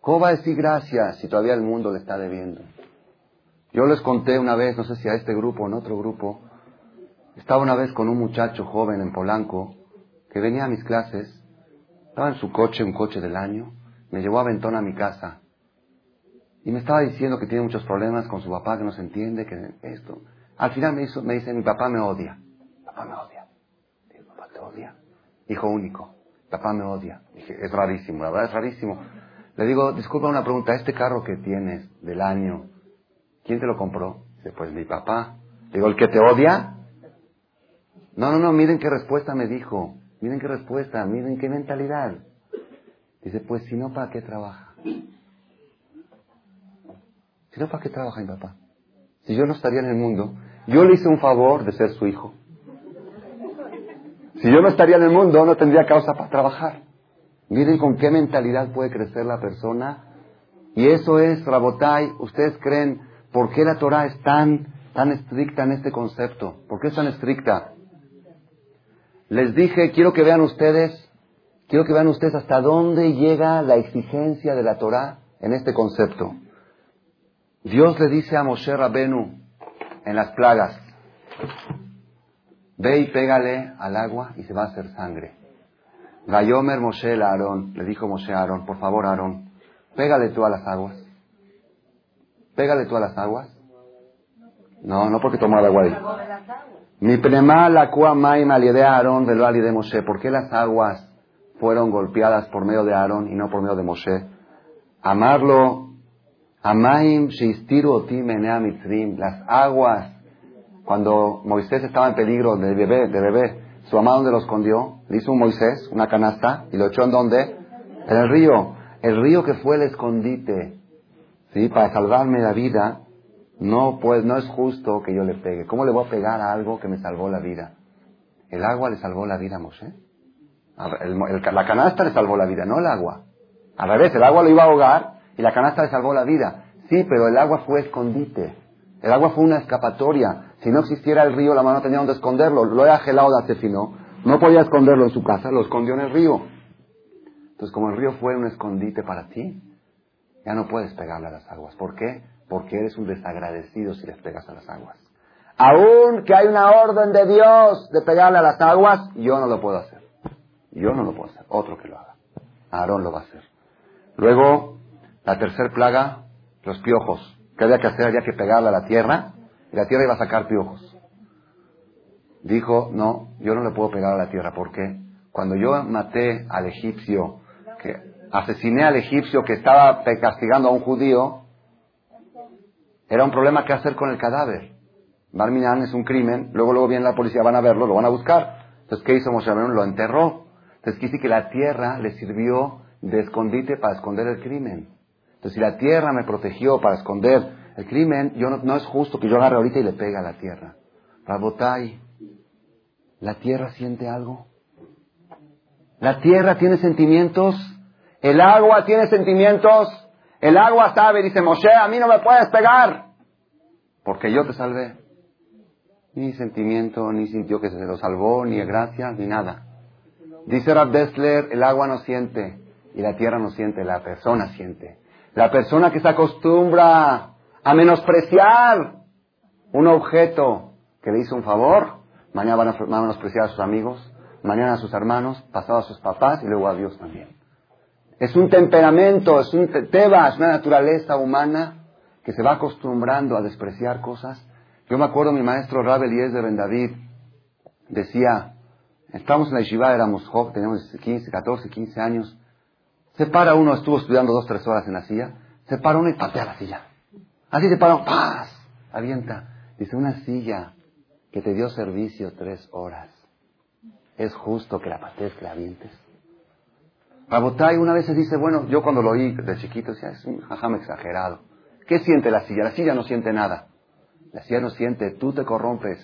¿Cómo va a decir gracias si todavía el mundo le está debiendo? Yo les conté una vez, no sé si a este grupo o en otro grupo, estaba una vez con un muchacho joven en Polanco que venía a mis clases, estaba en su coche, un coche del año, me llevó a Ventón a mi casa y me estaba diciendo que tiene muchos problemas con su papá, que no se entiende, que esto. Al final me, hizo, me dice, mi papá me odia. Papá me odia. Digo, papá te odia. Hijo único. Papá me odia. Dije, es rarísimo, la verdad es rarísimo. Le digo, disculpa una pregunta, este carro que tienes del año, ¿quién te lo compró? Dice, pues mi papá. Digo, ¿el que te odia? No, no, no, miren qué respuesta me dijo. Miren qué respuesta, miren qué mentalidad. Dice, pues si no, ¿para qué trabaja? Si no, ¿para qué trabaja mi papá? Si yo no estaría en el mundo, yo le hice un favor de ser su hijo. Si yo no estaría en el mundo, no tendría causa para trabajar. Miren con qué mentalidad puede crecer la persona. Y eso es, Rabotai, ustedes creen, ¿por qué la Torah es tan, tan estricta en este concepto? ¿Por qué es tan estricta? Les dije, quiero que vean ustedes, quiero que vean ustedes hasta dónde llega la exigencia de la Torah en este concepto. Dios le dice a Moshe Rabenu en las plagas, ve y pégale al agua y se va a hacer sangre. Gayomer Moshe el Aarón, le dijo Moshe a Aarón, por favor Aarón, pégale tú a las aguas. Pégale tú a las aguas. No, no porque tomó el agua. Mi prema la maima de Aarón velo de Moshe. ¿Por qué las aguas fueron golpeadas por medio de Aarón y no por medio de Moshe? Amarlo, amaim sheistiru otim mitrim. Las aguas, cuando Moisés estaba en peligro de bebé, de bebé, su mamá donde lo escondió, le hizo un Moisés, una canasta, y lo echó en donde? En el río, el río que fue el escondite, ¿sí? Para salvarme la vida, no, pues, no es justo que yo le pegue. ¿Cómo le voy a pegar a algo que me salvó la vida? El agua le salvó la vida a Moshe. la canasta le salvó la vida, no el agua. Al revés, el agua lo iba a ahogar y la canasta le salvó la vida. Sí, pero el agua fue escondite. El agua fue una escapatoria. Si no existiera el río, la mano tenía donde esconderlo. Lo era gelado de Atefino. No podía esconderlo en su casa, lo escondió en el río. Entonces, como el río fue un escondite para ti, ya no puedes pegarle a las aguas. ¿Por qué? Porque eres un desagradecido si les pegas a las aguas. Aún que hay una orden de Dios de pegarle a las aguas, yo no lo puedo hacer. Yo no lo puedo hacer. Otro que lo haga. Aarón lo va a hacer. Luego, la tercera plaga, los piojos. ¿Qué había que hacer? Había que pegarle a la tierra y la tierra iba a sacar piojos. Dijo, no, yo no le puedo pegar a la tierra. ¿Por qué? Cuando yo maté al egipcio, que asesiné al egipcio que estaba castigando a un judío, era un problema qué hacer con el cadáver. Barminan es un crimen, luego luego viene la policía, van a verlo, lo van a buscar. Entonces, ¿qué hizo Moshe Lo enterró. Entonces, quise que la tierra le sirvió de escondite para esconder el crimen. Entonces, si la tierra me protegió para esconder el crimen, yo no, es justo que yo agarre ahorita y le pegue a la tierra. Rabotai, ¿la tierra siente algo? ¿La tierra tiene sentimientos? ¿El agua tiene sentimientos? El agua sabe, dice Moshe, a mí no me puedes pegar, porque yo te salvé. Ni sentimiento, ni sintió que se lo salvó, ni gracias, ni nada. Dice Rab Dessler, el agua no siente y la tierra no siente, la persona siente. La persona que se acostumbra a menospreciar un objeto que le hizo un favor, mañana van a, menospreciar a sus amigos, mañana a sus hermanos, pasado a sus papás y luego a Dios también. Es un temperamento, es un teba, es una naturaleza humana que se va acostumbrando a despreciar cosas. Yo me acuerdo mi maestro Rabel de Ben David decía, estábamos en la yeshiva, éramos jóvenes, teníamos 15, 14, 15 años, se para uno, estuvo estudiando dos, tres horas en la silla, se para uno y patea la silla. Así se para, ¡paz! Avienta. Dice, una silla que te dio servicio tres horas, ¿es justo que la patees, que la avientes? Rabotay una vez dice, bueno, yo cuando lo oí de chiquito decía, es un jajam exagerado. ¿Qué siente la silla? La silla no siente nada. La silla no siente, tú te corrompes.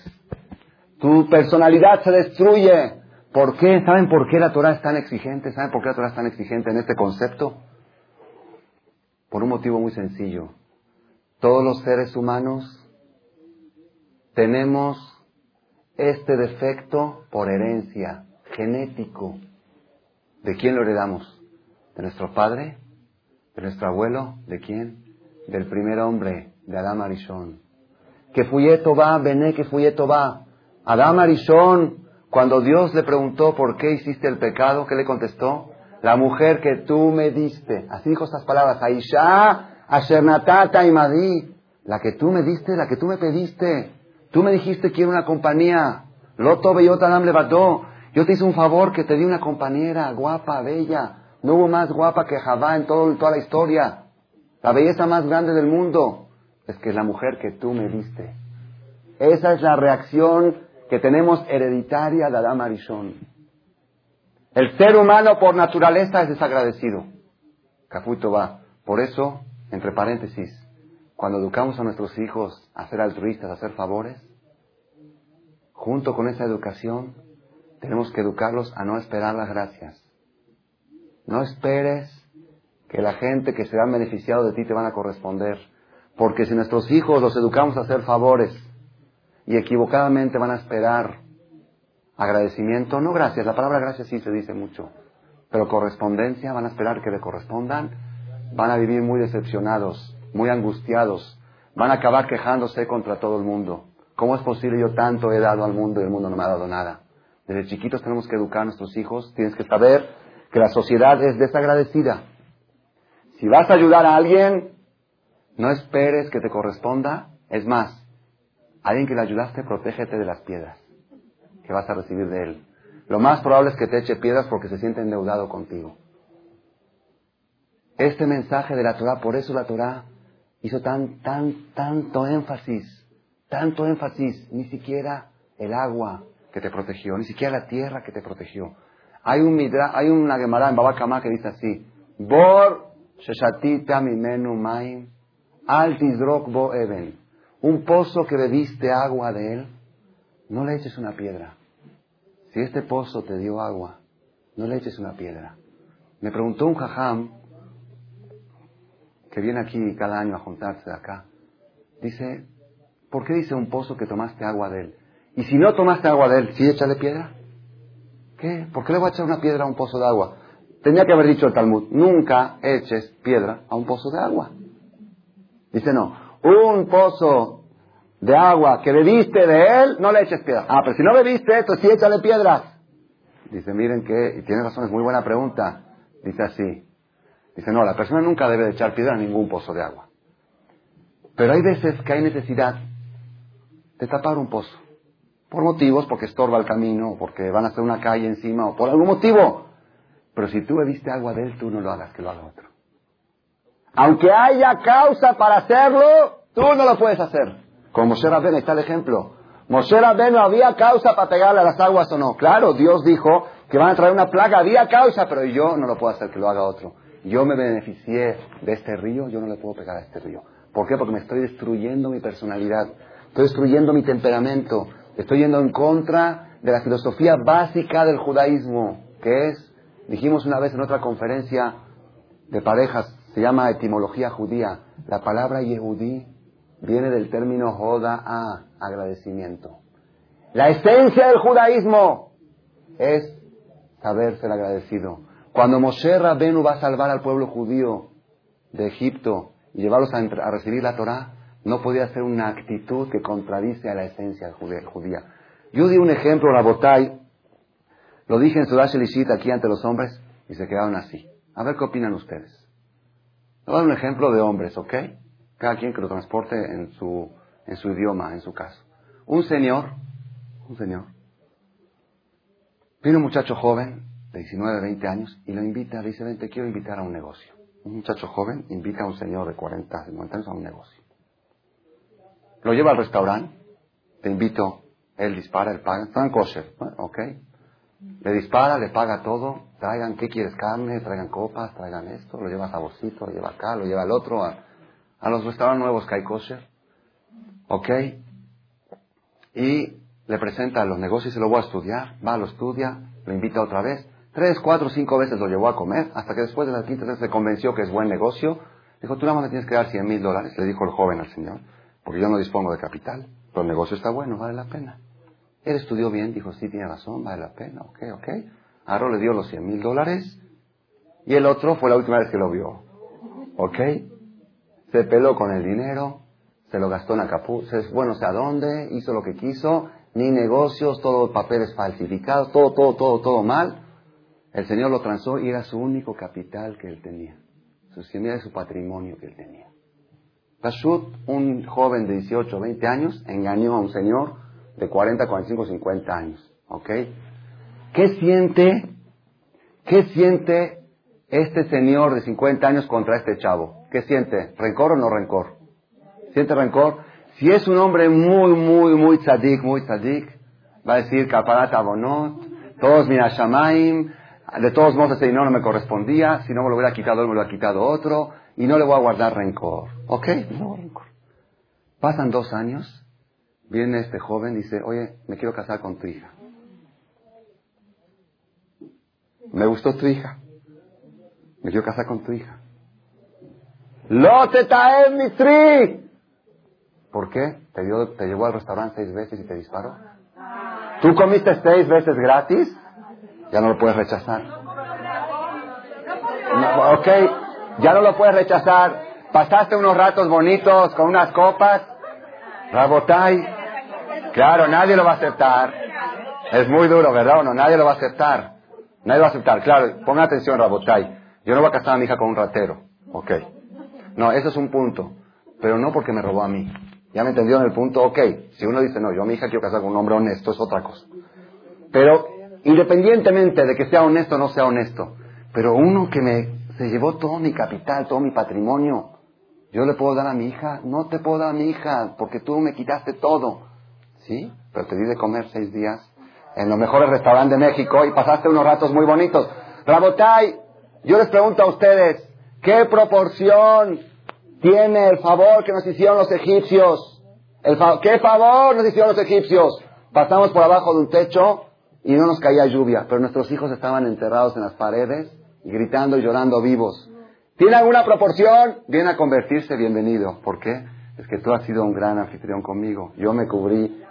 Tu personalidad se destruye. ¿Por qué? ¿Saben por qué la Torah es tan exigente? ¿Saben por qué la Torah es tan exigente en este concepto? Por un motivo muy sencillo. Todos los seres humanos tenemos este defecto por herencia, genético. ¿De quién lo heredamos? ¿De nuestro padre? ¿De nuestro abuelo? ¿De quién? Del primer hombre, de Adam Arishon. Que fuyeto va, vené que fuyeto va. Adam Arishon cuando Dios le preguntó por qué hiciste el pecado, ¿qué le contestó? La mujer que tú me diste. Así dijo estas palabras. Aisha, Ashernatata y Madi. La que tú me diste, la que tú me pediste. Tú me dijiste quiero una compañía. Loto Beyotanam levantó. Yo te hice un favor que te di una compañera guapa, bella. No hubo más guapa que Javá en toda la historia. La belleza más grande del mundo es que es la mujer que tú me diste. Esa es la reacción que tenemos hereditaria de Adam Arishon. El ser humano por naturaleza es desagradecido. Cafuito va. Por eso, entre paréntesis, cuando educamos a nuestros hijos a ser altruistas, a hacer favores, junto con esa educación, tenemos que educarlos a no esperar las gracias. No esperes que la gente que se ha beneficiado de ti te van a corresponder. Porque si nuestros hijos los educamos a hacer favores, y equivocadamente van a esperar agradecimiento, no gracias, la palabra gracias sí se dice mucho, pero correspondencia, van a esperar que le correspondan, van a vivir muy decepcionados, muy angustiados, van a acabar quejándose contra todo el mundo. ¿Cómo es posible yo tanto he dado al mundo y el mundo no me ha dado nada? Desde chiquitos tenemos que educar a nuestros hijos, tienes que saber que la sociedad es desagradecida. Si vas a ayudar a alguien, no esperes que te corresponda, es más, Alguien que le ayudaste, protégete de las piedras que vas a recibir de él. Lo más probable es que te eche piedras porque se siente endeudado contigo. Este mensaje de la Torah, por eso la Torah hizo tan, tan, tanto énfasis, tanto énfasis, ni siquiera el agua que te protegió, ni siquiera la tierra que te protegió. Hay, un hay una Gemara en Babacamá que dice así, Bor sheshatita mimenu maim, al bo even. Un pozo que bebiste agua de él, no le eches una piedra. Si este pozo te dio agua, no le eches una piedra. Me preguntó un jajam que viene aquí cada año a juntarse acá. Dice, ¿por qué dice un pozo que tomaste agua de él? Y si no tomaste agua de él, ¿sí échale piedra? ¿Qué? ¿Por qué le voy a echar una piedra a un pozo de agua? Tenía que haber dicho el Talmud, nunca eches piedra a un pozo de agua. Dice, no, un pozo de agua que bebiste de él, no le eches piedra. Ah, pero si no bebiste, entonces sí échale piedras. Dice, miren que, y tiene razón, es muy buena pregunta. Dice así. Dice, no, la persona nunca debe de echar piedra a ningún pozo de agua. Pero hay veces que hay necesidad de tapar un pozo. Por motivos, porque estorba el camino, o porque van a hacer una calle encima, o por algún motivo. Pero si tú bebiste agua de él, tú no lo hagas, que lo haga otro. Aunque haya causa para hacerlo, tú no lo puedes hacer. Como Moshe Rabben, está el ejemplo. Moshe Rabben no había causa para pegarle a las aguas o no. Claro, Dios dijo que van a traer una plaga, había causa, pero yo no lo puedo hacer, que lo haga otro. Yo me beneficié de este río, yo no le puedo pegar a este río. ¿Por qué? Porque me estoy destruyendo mi personalidad, estoy destruyendo mi temperamento, estoy yendo en contra de la filosofía básica del judaísmo, que es, dijimos una vez en otra conferencia de parejas, se llama etimología judía. La palabra yehudí viene del término joda a agradecimiento. La esencia del judaísmo es saber ser agradecido. Cuando Moshe Rabenu va a salvar al pueblo judío de Egipto y llevarlos a, recibir la Torah, no podía ser una actitud que contradice a la esencia judía. Yo di un ejemplo, Rabotai, lo dije en Sudash Elishit aquí ante los hombres y se quedaron así. A ver qué opinan ustedes. Voy a dar un ejemplo de hombres, ¿ok? Cada quien que lo transporte en su, en su idioma, en su caso. Un señor, un señor, viene un muchacho joven, de 19, 20 años, y lo invita, le dice, ven, te quiero invitar a un negocio. Un muchacho joven invita a un señor de 40, 50 años a un negocio. Lo lleva al restaurante, te invito, él dispara, él paga, están kosher, ¿ok? Le dispara, le paga todo, traigan, ¿qué quieres? Carne, traigan copas, traigan esto, lo lleva a saborcito, lo lleva acá, lo lleva al otro, a, los restaurantes nuevos que hay kosher. ¿Ok? Y le presenta los negocios, se lo voy a estudiar, va, lo estudia, lo invita otra vez. Tres, cuatro, cinco veces lo llevó a comer, hasta que después de la quinta vez se convenció que es buen negocio. Dijo, tú nada más me tienes que dar cien mil dólares, le dijo el joven al señor, porque yo no dispongo de capital, pero el negocio está bueno, vale la pena. Él estudió bien, dijo, sí, tiene razón, vale la pena, ok, ok. Aro le dio los 100 mil dólares y el otro fue la última vez que lo vio, ok. Se peló con el dinero, se lo gastó en Acapulco, bueno, sé a dónde, hizo lo que quiso, ni negocios, todos papeles falsificados, todo, todo, todo, todo mal. El Señor lo transó y era su único capital que él tenía, su semilla de su patrimonio que él tenía. Rashut, un joven de 18, 20 años, engañó a un señor de 40, 45, 50 años. ¿Ok? ¿Qué siente, qué siente este señor de 50 años contra este chavo? ¿Qué siente? ¿Rencor o no rencor? ¿Siente rencor? Si es un hombre muy, muy, muy tzadik, muy tzadik, va a decir kaparat abonot, todos minashamaim, de todos modos ese dinero no me correspondía, si no me lo hubiera quitado él, me lo ha quitado otro, y no le voy a guardar rencor. ¿Ok? No rencor. Pasan dos años Viene este joven y dice, oye, me quiero casar con tu hija. Me gustó tu hija. Me quiero casar con tu hija. ¡Lotetaem mitri! ¿Por qué? ¿Te, ¿Te llevó al restaurante seis veces y te disparó? ¿Tú comiste seis veces gratis? Ya no lo puedes rechazar. ok, ya no lo puedes rechazar. Pasaste unos ratos bonitos con unas copas. Rabotai, Claro, nadie lo va a aceptar. Es muy duro, ¿verdad o no? Nadie lo va a aceptar. Nadie lo va a aceptar. Claro, ponga atención, Rabotay. Yo no voy a casar a mi hija con un ratero. Ok. No, eso es un punto. Pero no porque me robó a mí. ¿Ya me entendió en el punto? Ok. Si uno dice, no, yo a mi hija quiero casar con un hombre honesto, es otra cosa. Pero, independientemente de que sea honesto o no sea honesto, pero uno que me se llevó todo mi capital, todo mi patrimonio, yo le puedo dar a mi hija, no te puedo dar a mi hija, porque tú me quitaste todo. Sí, pero te di de comer seis días en los mejores restaurantes de México y pasaste unos ratos muy bonitos. Rabotay, Yo les pregunto a ustedes, ¿qué proporción tiene el favor que nos hicieron los egipcios? El ¿Qué favor nos hicieron los egipcios? Pasamos por abajo de un techo y no nos caía lluvia, pero nuestros hijos estaban enterrados en las paredes gritando y llorando vivos. ¿Tiene alguna proporción? Viene a convertirse, bienvenido. ¿Por qué? Es que tú has sido un gran anfitrión conmigo. Yo me cubrí.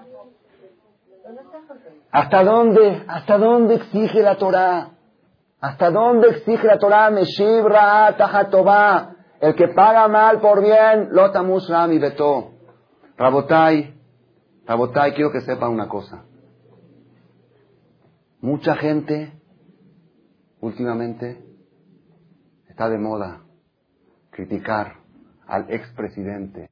¿Hasta dónde? ¿Hasta dónde exige la Torah? ¿Hasta dónde exige la Torah? Tajatová. El que paga mal por bien, lotamus rami beto. Rabotai, Rabotai, quiero que sepa una cosa. Mucha gente últimamente está de moda criticar al expresidente.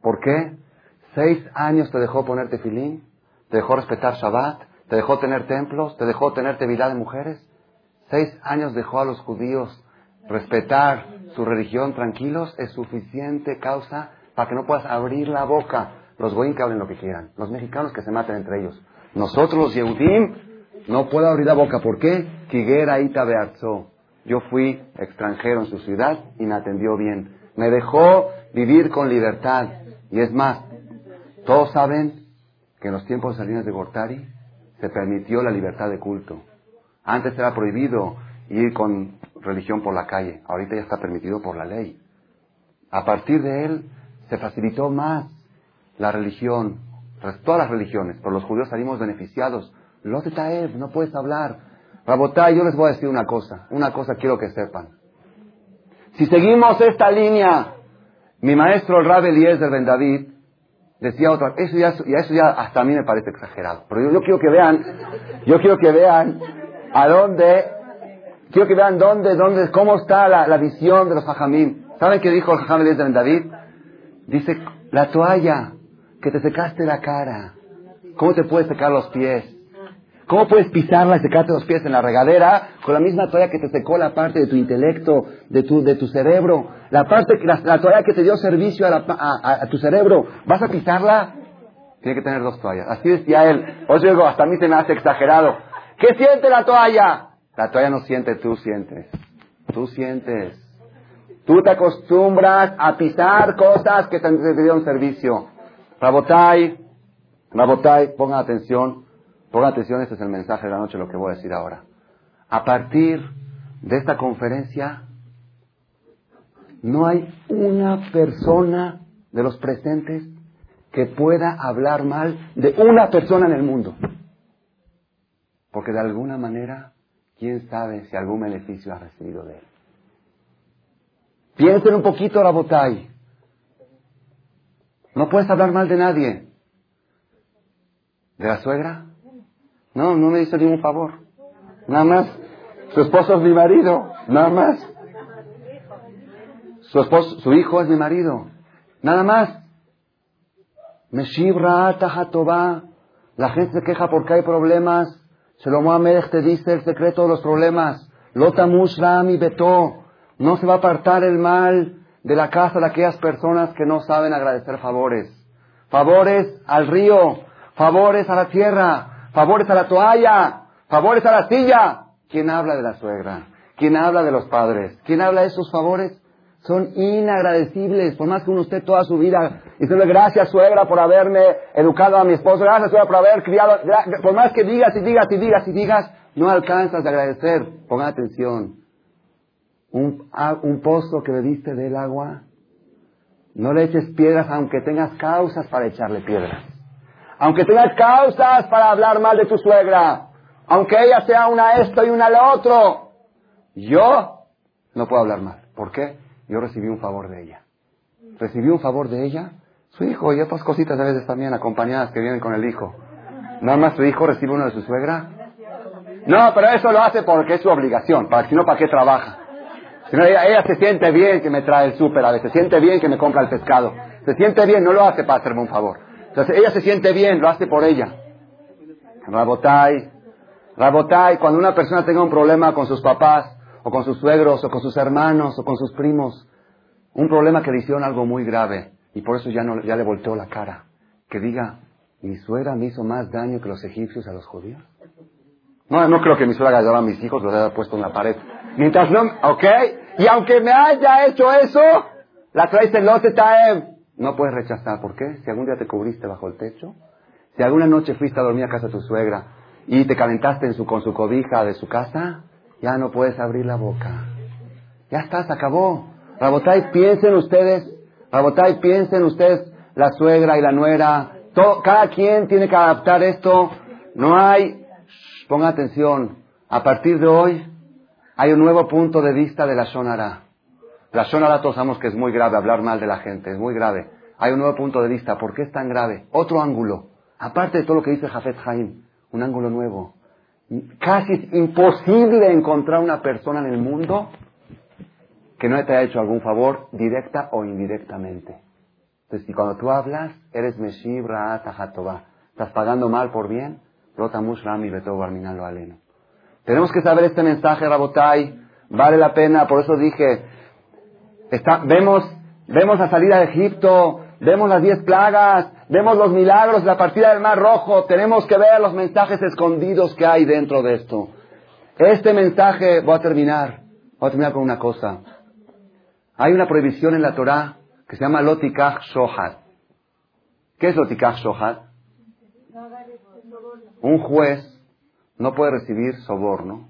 ¿Por qué? Seis años te dejó ponerte filín, te dejó respetar Shabbat, te dejó tener templos, te dejó tener tevilá de mujeres. Seis años dejó a los judíos respetar su religión tranquilos. Es suficiente causa para que no puedas abrir la boca. Los goyim que hablen lo que quieran. Los mexicanos que se maten entre ellos. Nosotros los Yehudim no puedo abrir la boca. ¿Por qué? Kiguera Ita Yo fui extranjero en su ciudad y me atendió bien. Me dejó vivir con libertad. Y es más, todos saben que en los tiempos de Salinas de Gortari se permitió la libertad de culto. Antes era prohibido ir con religión por la calle, ahorita ya está permitido por la ley. A partir de él se facilitó más la religión, todas las religiones, por los judíos salimos beneficiados. Lote Taev, no puedes hablar. Rabotay, yo les voy a decir una cosa, una cosa quiero que sepan. Si seguimos esta línea, mi maestro el Rabbi Eliezer Ben David decía otra, eso ya, eso ya hasta a mí me parece exagerado. Pero yo, quiero que vean, yo quiero que vean a dónde, quiero que vean dónde, dónde, cómo está la, visión de los hajamim. ¿Saben qué dijo el Eliezer Ben David? Dice, la toalla que te secaste la cara, ¿cómo te puedes secar los pies? ¿Cómo puedes pisarla y secarte los pies en la regadera con la misma toalla que te secó la parte de tu intelecto, de tu, de tu cerebro? La parte, la, la toalla que te dio servicio a, tu cerebro, ¿vas a pisarla? Tiene que tener dos toallas. Así decía él. Os digo, hasta a mí se me hace exagerado. ¿Qué siente la toalla? La toalla no siente, tú sientes. Tú sientes. Tú te acostumbras a pisar cosas que te, dieron servicio. Rabotai, Rabotai, pongan atención. Pongan atención, este es el mensaje de la noche, lo que voy a decir ahora. A partir de esta conferencia, no hay una persona de los presentes que pueda hablar mal de una persona en el mundo. Porque de alguna manera, quién sabe si algún beneficio ha recibido de él. Piensen un poquito, la botay. No puedes hablar mal de nadie. ¿De la suegra? No, no me hizo ningún favor. Nada más. Su esposo es mi marido. Nada más. Su esposo, su hijo es mi marido. Nada más. Tahatobá. La gente se queja porque hay problemas. Shelomo Amelech te dice el secreto de los problemas. Lotamush Rami Beto. No se va a apartar el mal de la casa de aquellas personas que no saben agradecer favores. Favores al río. Favores a la tierra favores a la toalla, favores a la silla. ¿Quién habla de la suegra? ¿Quién habla de los padres? ¿Quién habla de esos favores? Son inagradecibles, por más que uno esté toda su vida diciendo gracias suegra por haberme educado a mi esposo, gracias suegra por haber criado, por más que digas y digas y digas y digas, no alcanzas de agradecer. Pongan atención. Un, un pozo que bebiste del agua, no le eches piedras aunque tengas causas para echarle piedras. Aunque tengas causas para hablar mal de tu suegra, aunque ella sea una esto y una lo otro, yo no puedo hablar mal. ¿Por qué? Yo recibí un favor de ella. Recibí un favor de ella, su hijo y otras cositas a veces también acompañadas que vienen con el hijo. Nada más su hijo recibe uno de su suegra. No, pero eso lo hace porque es su obligación, para, si no, ¿para qué trabaja? Si no, ella, ella, se siente bien que me trae el súper a veces, se siente bien que me compra el pescado, se siente bien, no lo hace para hacerme un favor. Ella se siente bien, lo hace por ella. Rabotai, Rabotai, cuando una persona tenga un problema con sus papás, o con sus suegros, o con sus hermanos, o con sus primos, un problema que le hicieron algo muy grave y por eso ya, no, ya le volteó la cara. Que diga, mi suegra me hizo más daño que los egipcios a los judíos. No, no creo que mi suegra haya a mis hijos, los haya puesto en la pared. Mientras no, ¿ok? Y aunque me haya hecho eso, la traes en lote taem. No puedes rechazar. ¿Por qué? Si algún día te cubriste bajo el techo, si alguna noche fuiste a dormir a casa de tu suegra y te calentaste en su, con su cobija de su casa, ya no puedes abrir la boca. Ya está, se acabó. Rabotay, piensen ustedes, Rabotay, piensen ustedes, la suegra y la nuera, cada quien tiene que adaptar esto. No hay, ponga atención, a partir de hoy hay un nuevo punto de vista de la Shonara. La Shonara todos sabemos que es muy grave hablar mal de la gente, es muy grave. Hay un nuevo punto de vista. ¿Por qué es tan grave? Otro ángulo. Aparte de todo lo que dice Jafet Haim, un ángulo nuevo. Casi es imposible encontrar una persona en el mundo que no te haya hecho algún favor, directa o indirectamente. Entonces, si cuando tú hablas, eres Meshib Ra'at estás pagando mal por bien, Rotamush Rami Beto Barminalo Aleno. Tenemos que saber este mensaje, Rabotai, vale la pena, por eso dije, está, vemos, vemos la salida de Egipto, vemos las diez plagas, vemos los milagros, la partida del Mar Rojo, tenemos que ver los mensajes escondidos que hay dentro de esto. Este mensaje, voy a terminar, voy a terminar con una cosa. Hay una prohibición en la Torah que se llama Lotikach Shohat. ¿Qué es Lotikach Shohat? Un juez no puede recibir soborno,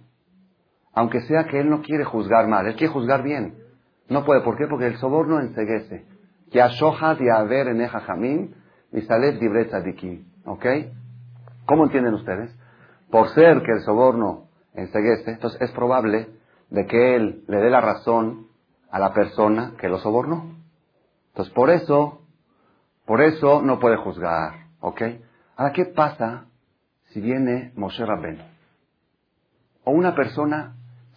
aunque sea que él no quiere juzgar mal, él quiere juzgar bien. No puede, ¿por qué? Porque el soborno enseguece. Que Shohat y ver en Jamim y Salef Dibret ¿Ok? ¿Cómo entienden ustedes? Por ser que el soborno enseguece, entonces es probable de que él le dé la razón a la persona que lo sobornó. Entonces, por eso, por eso no puede juzgar, ¿ok? Ahora, ¿qué pasa si viene Moshe Rabben? O una persona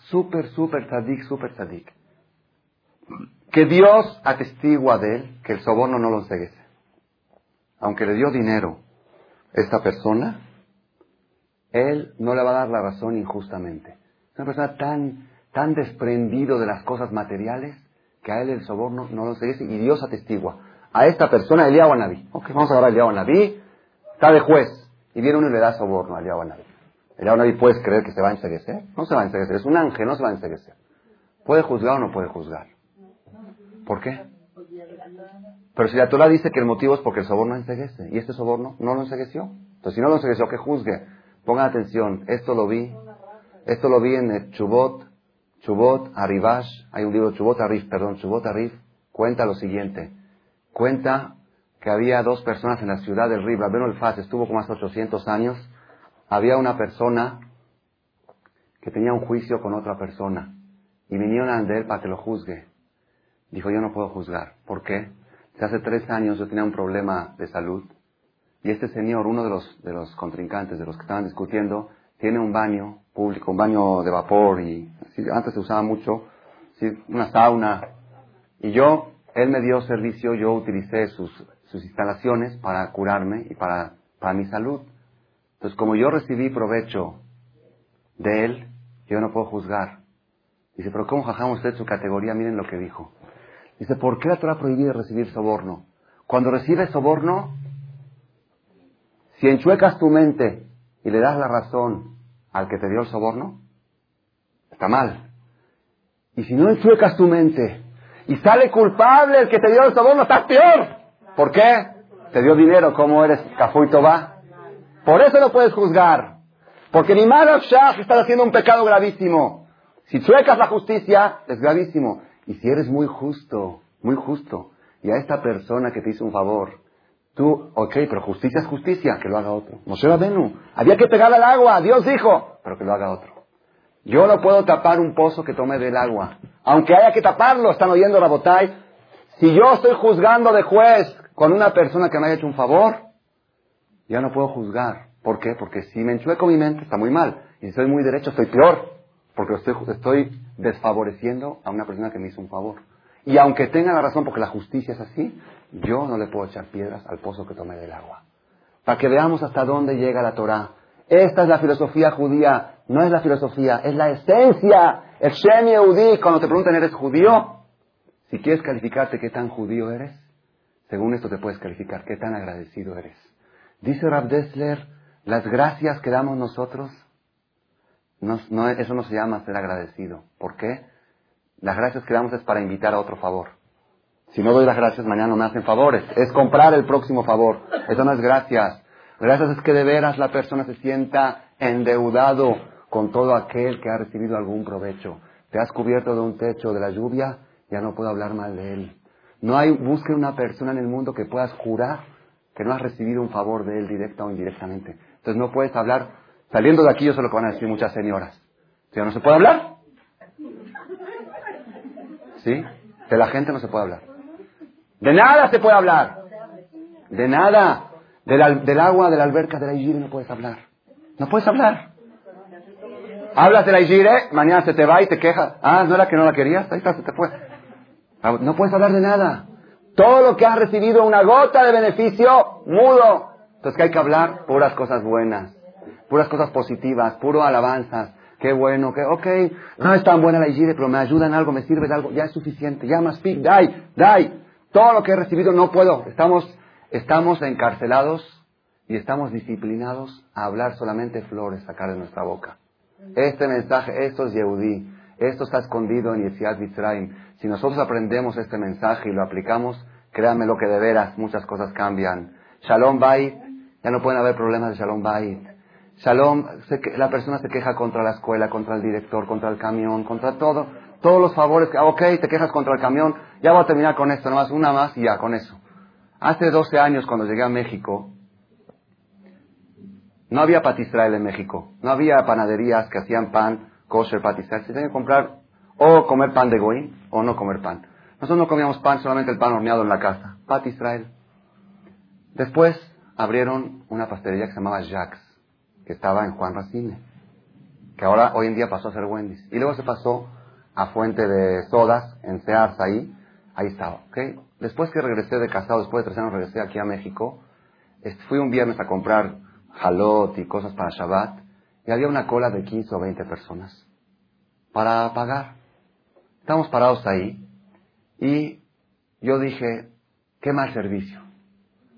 súper, súper tzadik, súper tzadik. Que Dios atestigua de él que el soborno no lo enseguece. Aunque le dio dinero esta persona, él no le va a dar la razón injustamente. Es una persona tan tan desprendido de las cosas materiales que a él el soborno no lo seguece y Dios atestigua. A esta persona, Eliyahu Naví. Ok, vamos a ver a a Naví. Está de juez. Y viene uno y le da soborno a Eliyahu Naví. Eliyahu Naví, ¿puedes creer que se va a enseguecer? No se va a enseguecer. Es un ángel, no se va a enseguecer. ¿Puede juzgar o no puede juzgar? ¿Por qué? Pero si la Torah dice que el motivo es porque el soborno enseguece. Y este soborno no lo ensegueció. Entonces, si no lo ensegueció, que juzgue. Pongan atención. Esto lo vi. Esto lo vi en el Chubot Chubot Arivash, hay un libro, Chubot Arif, perdón, Chubot Arif, cuenta lo siguiente. Cuenta que había dos personas en la ciudad del Rib, Rabbeinu el Faz, estuvo como hace 800 años. Había una persona que tenía un juicio con otra persona y vinieron ante él para que lo juzgue. Dijo, yo no puedo juzgar. ¿Por qué? hace tres años yo tenía un problema de salud y este señor, uno de los, de los contrincantes, de los que estaban discutiendo, tiene un baño público, un baño de vapor y antes se usaba mucho, una sauna. Y yo, él me dio servicio, yo utilicé sus, sus instalaciones para curarme y para, para mi salud. Entonces, como yo recibí provecho de él, yo no puedo juzgar. Dice, pero ¿cómo jajamos usted su categoría? Miren lo que dijo. Dice, ¿por qué la Torah prohíbe recibir soborno? Cuando recibes soborno, si enchuecas tu mente y le das la razón al que te dio el soborno, está mal. Y si no enchuecas tu mente y sale culpable el que te dio el soborno, estás peor. ¿Por qué? Te dio dinero, ¿cómo eres cafuito va? Por eso no puedes juzgar. Porque ni Shah estás haciendo un pecado gravísimo. Si chuecas la justicia, es gravísimo. Y si eres muy justo, muy justo, y a esta persona que te hizo un favor, Tú, ok, pero justicia es justicia, que lo haga otro. Moshe Rabenu, había que pegar al agua, Dios dijo, pero que lo haga otro. Yo no puedo tapar un pozo que tome del agua. Aunque haya que taparlo, están oyendo la botay. Si yo estoy juzgando de juez con una persona que me haya hecho un favor, ya no puedo juzgar. ¿Por qué? Porque si me enchueco mi mente, está muy mal. Y si soy muy derecho, estoy peor. Porque estoy, estoy desfavoreciendo a una persona que me hizo un favor. Y aunque tenga la razón, porque la justicia es así, yo no le puedo echar piedras al pozo que tome del agua. Para que veamos hasta dónde llega la Torah. Esta es la filosofía judía, no es la filosofía, es la esencia. El Shem Yehudi, cuando te preguntan, ¿eres judío? Si quieres calificarte qué tan judío eres, según esto te puedes calificar qué tan agradecido eres. Dice Rab Dessler, las gracias que damos nosotros, no, eso no se llama ser agradecido. ¿Por qué? Las gracias que damos es para invitar a otro favor. Si no doy las gracias, mañana no me hacen favores. Es comprar el próximo favor. Eso no es gracias. Gracias es que de veras la persona se sienta endeudado con todo aquel que ha recibido algún provecho. Te has cubierto de un techo de la lluvia, ya no puedo hablar mal de él. No hay, busque una persona en el mundo que puedas jurar que no has recibido un favor de él directa o indirectamente. Entonces no puedes hablar, saliendo de aquí yo sé lo que van a decir muchas señoras. ¿Ya no se puede hablar? ¿Sí? De la gente no se puede hablar. De nada se puede hablar. De nada. Del, agua, de la alberca, de la Igire no puedes hablar. No puedes hablar. Hablas de la Igire, mañana se te va y te quejas. Ah, ¿no era que no la querías? Ahí está, se te fue. Ah, no puedes hablar de nada. Todo lo que has recibido una gota de beneficio, mudo. Entonces que hay que hablar puras cosas buenas, puras cosas positivas, puro alabanzas. Qué bueno, que, ok, no es tan buena la Igire, pero me ayuda en algo, me sirve de algo, ya es suficiente, ya más pic, dai, dai. Todo lo que he recibido no puedo. Estamos, estamos encarcelados y estamos disciplinados a hablar solamente flores, sacar de nuestra boca. Este mensaje, esto es Yehudí. Esto está escondido en Yesiat Mitzrayim. Si nosotros aprendemos este mensaje y lo aplicamos, créanme lo que de veras muchas cosas cambian. Shalom Bait, ya no pueden haber problemas de Shalom Bait. Shalom, la persona se queja contra la escuela, contra el director, contra el camión, contra todo todos los favores, que, ok, te quejas contra el camión, ya voy a terminar con esto, nomás una más y ya, con eso. Hace 12 años cuando llegué a México, no había patisrael en México, no había panaderías que hacían pan, kosher, patisrael, se tenía que comprar o comer pan de goín o no comer pan. Nosotros no comíamos pan, solamente el pan horneado en la casa, pat Israel. Después abrieron una pastelería que se llamaba Jacques, que estaba en Juan Racine, que ahora hoy en día pasó a ser Wendy's. Y luego se pasó a Fuente de Sodas, en Sears, ahí, ahí estaba, ¿ok? Después que regresé de casado, después de tres años regresé aquí a México, fui un viernes a comprar jalot y cosas para Shabbat, y había una cola de 15 o 20 personas para pagar. Estamos parados ahí, y yo dije, qué mal servicio.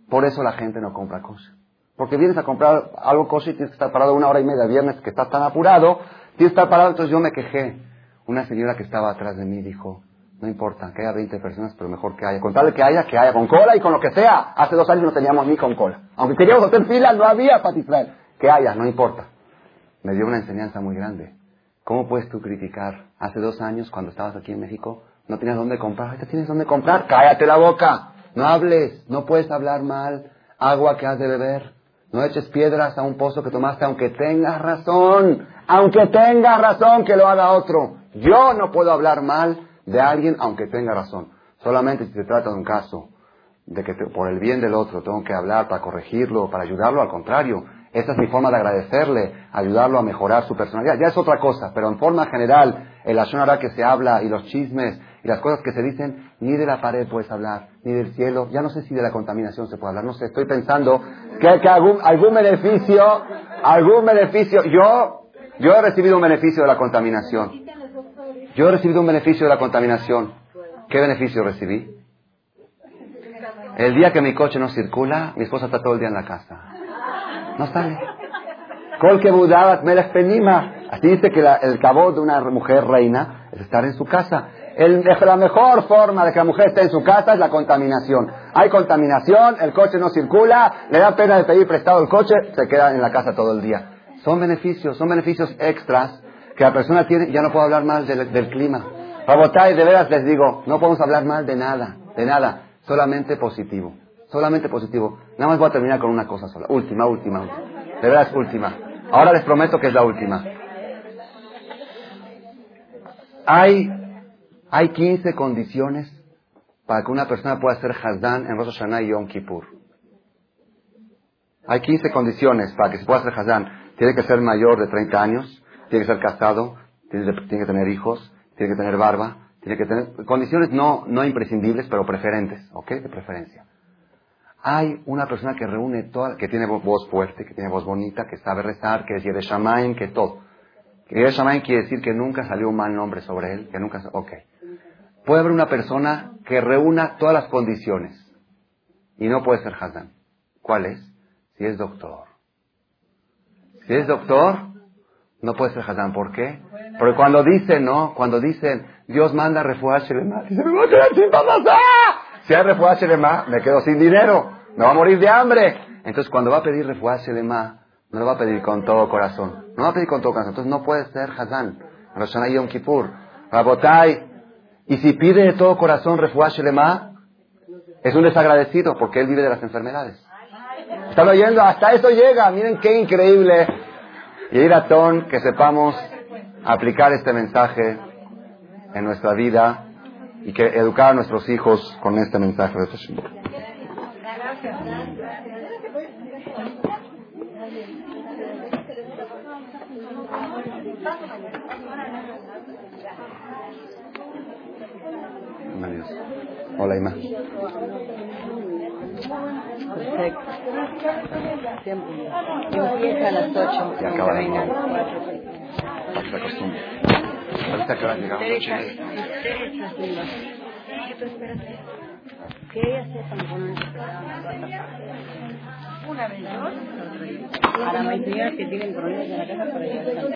Por eso la gente no compra cosas. Porque vienes a comprar algo cosa y tienes que estar parado una hora y media viernes que estás tan apurado, tienes que estar parado, entonces yo me quejé. Una señora que estaba atrás de mí dijo, no importa, que haya 20 personas, pero mejor que haya. Con tal que haya, que haya con cola y con lo que sea. Hace dos años no teníamos ni con cola. Aunque queríamos hacer fila, no había para. Que haya, no importa. Me dio una enseñanza muy grande. ¿Cómo puedes tú criticar? Hace dos años, cuando estabas aquí en México, no tenías dónde comprar. Ahorita tienes dónde comprar. Cállate la boca. No hables. No puedes hablar mal. Agua que has de beber. No eches piedras a un pozo que tomaste, aunque tengas razón. Aunque tengas razón que lo haga otro. Yo no puedo hablar mal de alguien aunque tenga razón. Solamente si se trata de un caso de que por el bien del otro tengo que hablar para corregirlo, para ayudarlo, al contrario. Esa es mi forma de agradecerle, ayudarlo a mejorar su personalidad. Ya es otra cosa, pero en forma general, el hará que se habla y los chismes y las cosas que se dicen, ni de la pared puedes hablar, ni del cielo. Ya no sé si de la contaminación se puede hablar, no sé, estoy pensando que, que algún, algún beneficio, algún beneficio, yo, yo he recibido un beneficio de la contaminación. Yo he recibido un beneficio de la contaminación. ¿Qué beneficio recibí? El día que mi coche no circula, mi esposa está todo el día en la casa. No sale. Col que me penima. Así dice que el cabo de una mujer reina es estar en su casa. La mejor forma de que la mujer esté en su casa es la contaminación. Hay contaminación, el coche no circula, le da pena de pedir prestado el coche, se queda en la casa todo el día. Son beneficios, son beneficios extras que la persona tiene, ya no puedo hablar mal del, clima. y de veras les digo, no podemos hablar mal de nada, de nada, solamente positivo, solamente positivo. Nada más voy a terminar con una cosa sola, última, última, última. de veras última. Ahora les prometo que es la última. Hay, hay 15 condiciones para que una persona pueda hacer Hazdan en Rosh Hashanah y Yom Kippur. Hay 15 condiciones para que se pueda hacer Hazdan. Tiene que ser mayor de 30 años, tiene que ser casado, tiene, que tener hijos, tiene que tener barba, tiene que tener condiciones no, no imprescindibles, pero preferentes, ¿ok? De preferencia. Hay una persona que reúne toda, que tiene voz fuerte, que tiene voz bonita, que sabe rezar, que es de Shamaim, que todo. Que Shamaim quiere decir que nunca salió un mal nombre sobre él, que nunca, ok. Puede haber una persona que reúna todas las condiciones y no puede ser Hazán. ¿Cuál es? Si es doctor. Si es doctor, no puede ser Hazán. ¿Por qué? Porque cuando dicen, ¿no? Cuando dicen, Dios manda refugiar Shelema, dice, me voy a quedar sin papá. Si hay refugiar Shelema, me quedo sin dinero. Me va a morir de hambre. Entonces, cuando va a pedir refugiar Shelema, no lo va a pedir con todo corazón. No lo va a pedir con todo corazón. Entonces, no puede ser Hazán. Roshana Yom Kippur. Rabotai. Y si pide de todo corazón Shelema, es un desagradecido porque él vive de las enfermedades. ¿Están oyendo? Hasta eso llega. Miren qué increíble. Y ir a Ton que sepamos aplicar este mensaje en nuestra vida y que educar a nuestros hijos con este mensaje de Hola, Ima. Perfecto. Empieza a las 8. Y acaba a las 9. Para que se acostumbre. Ahorita que van a llegar Que ella sepa una vez dos. A la mayoría que tienen problemas en la casa, por allá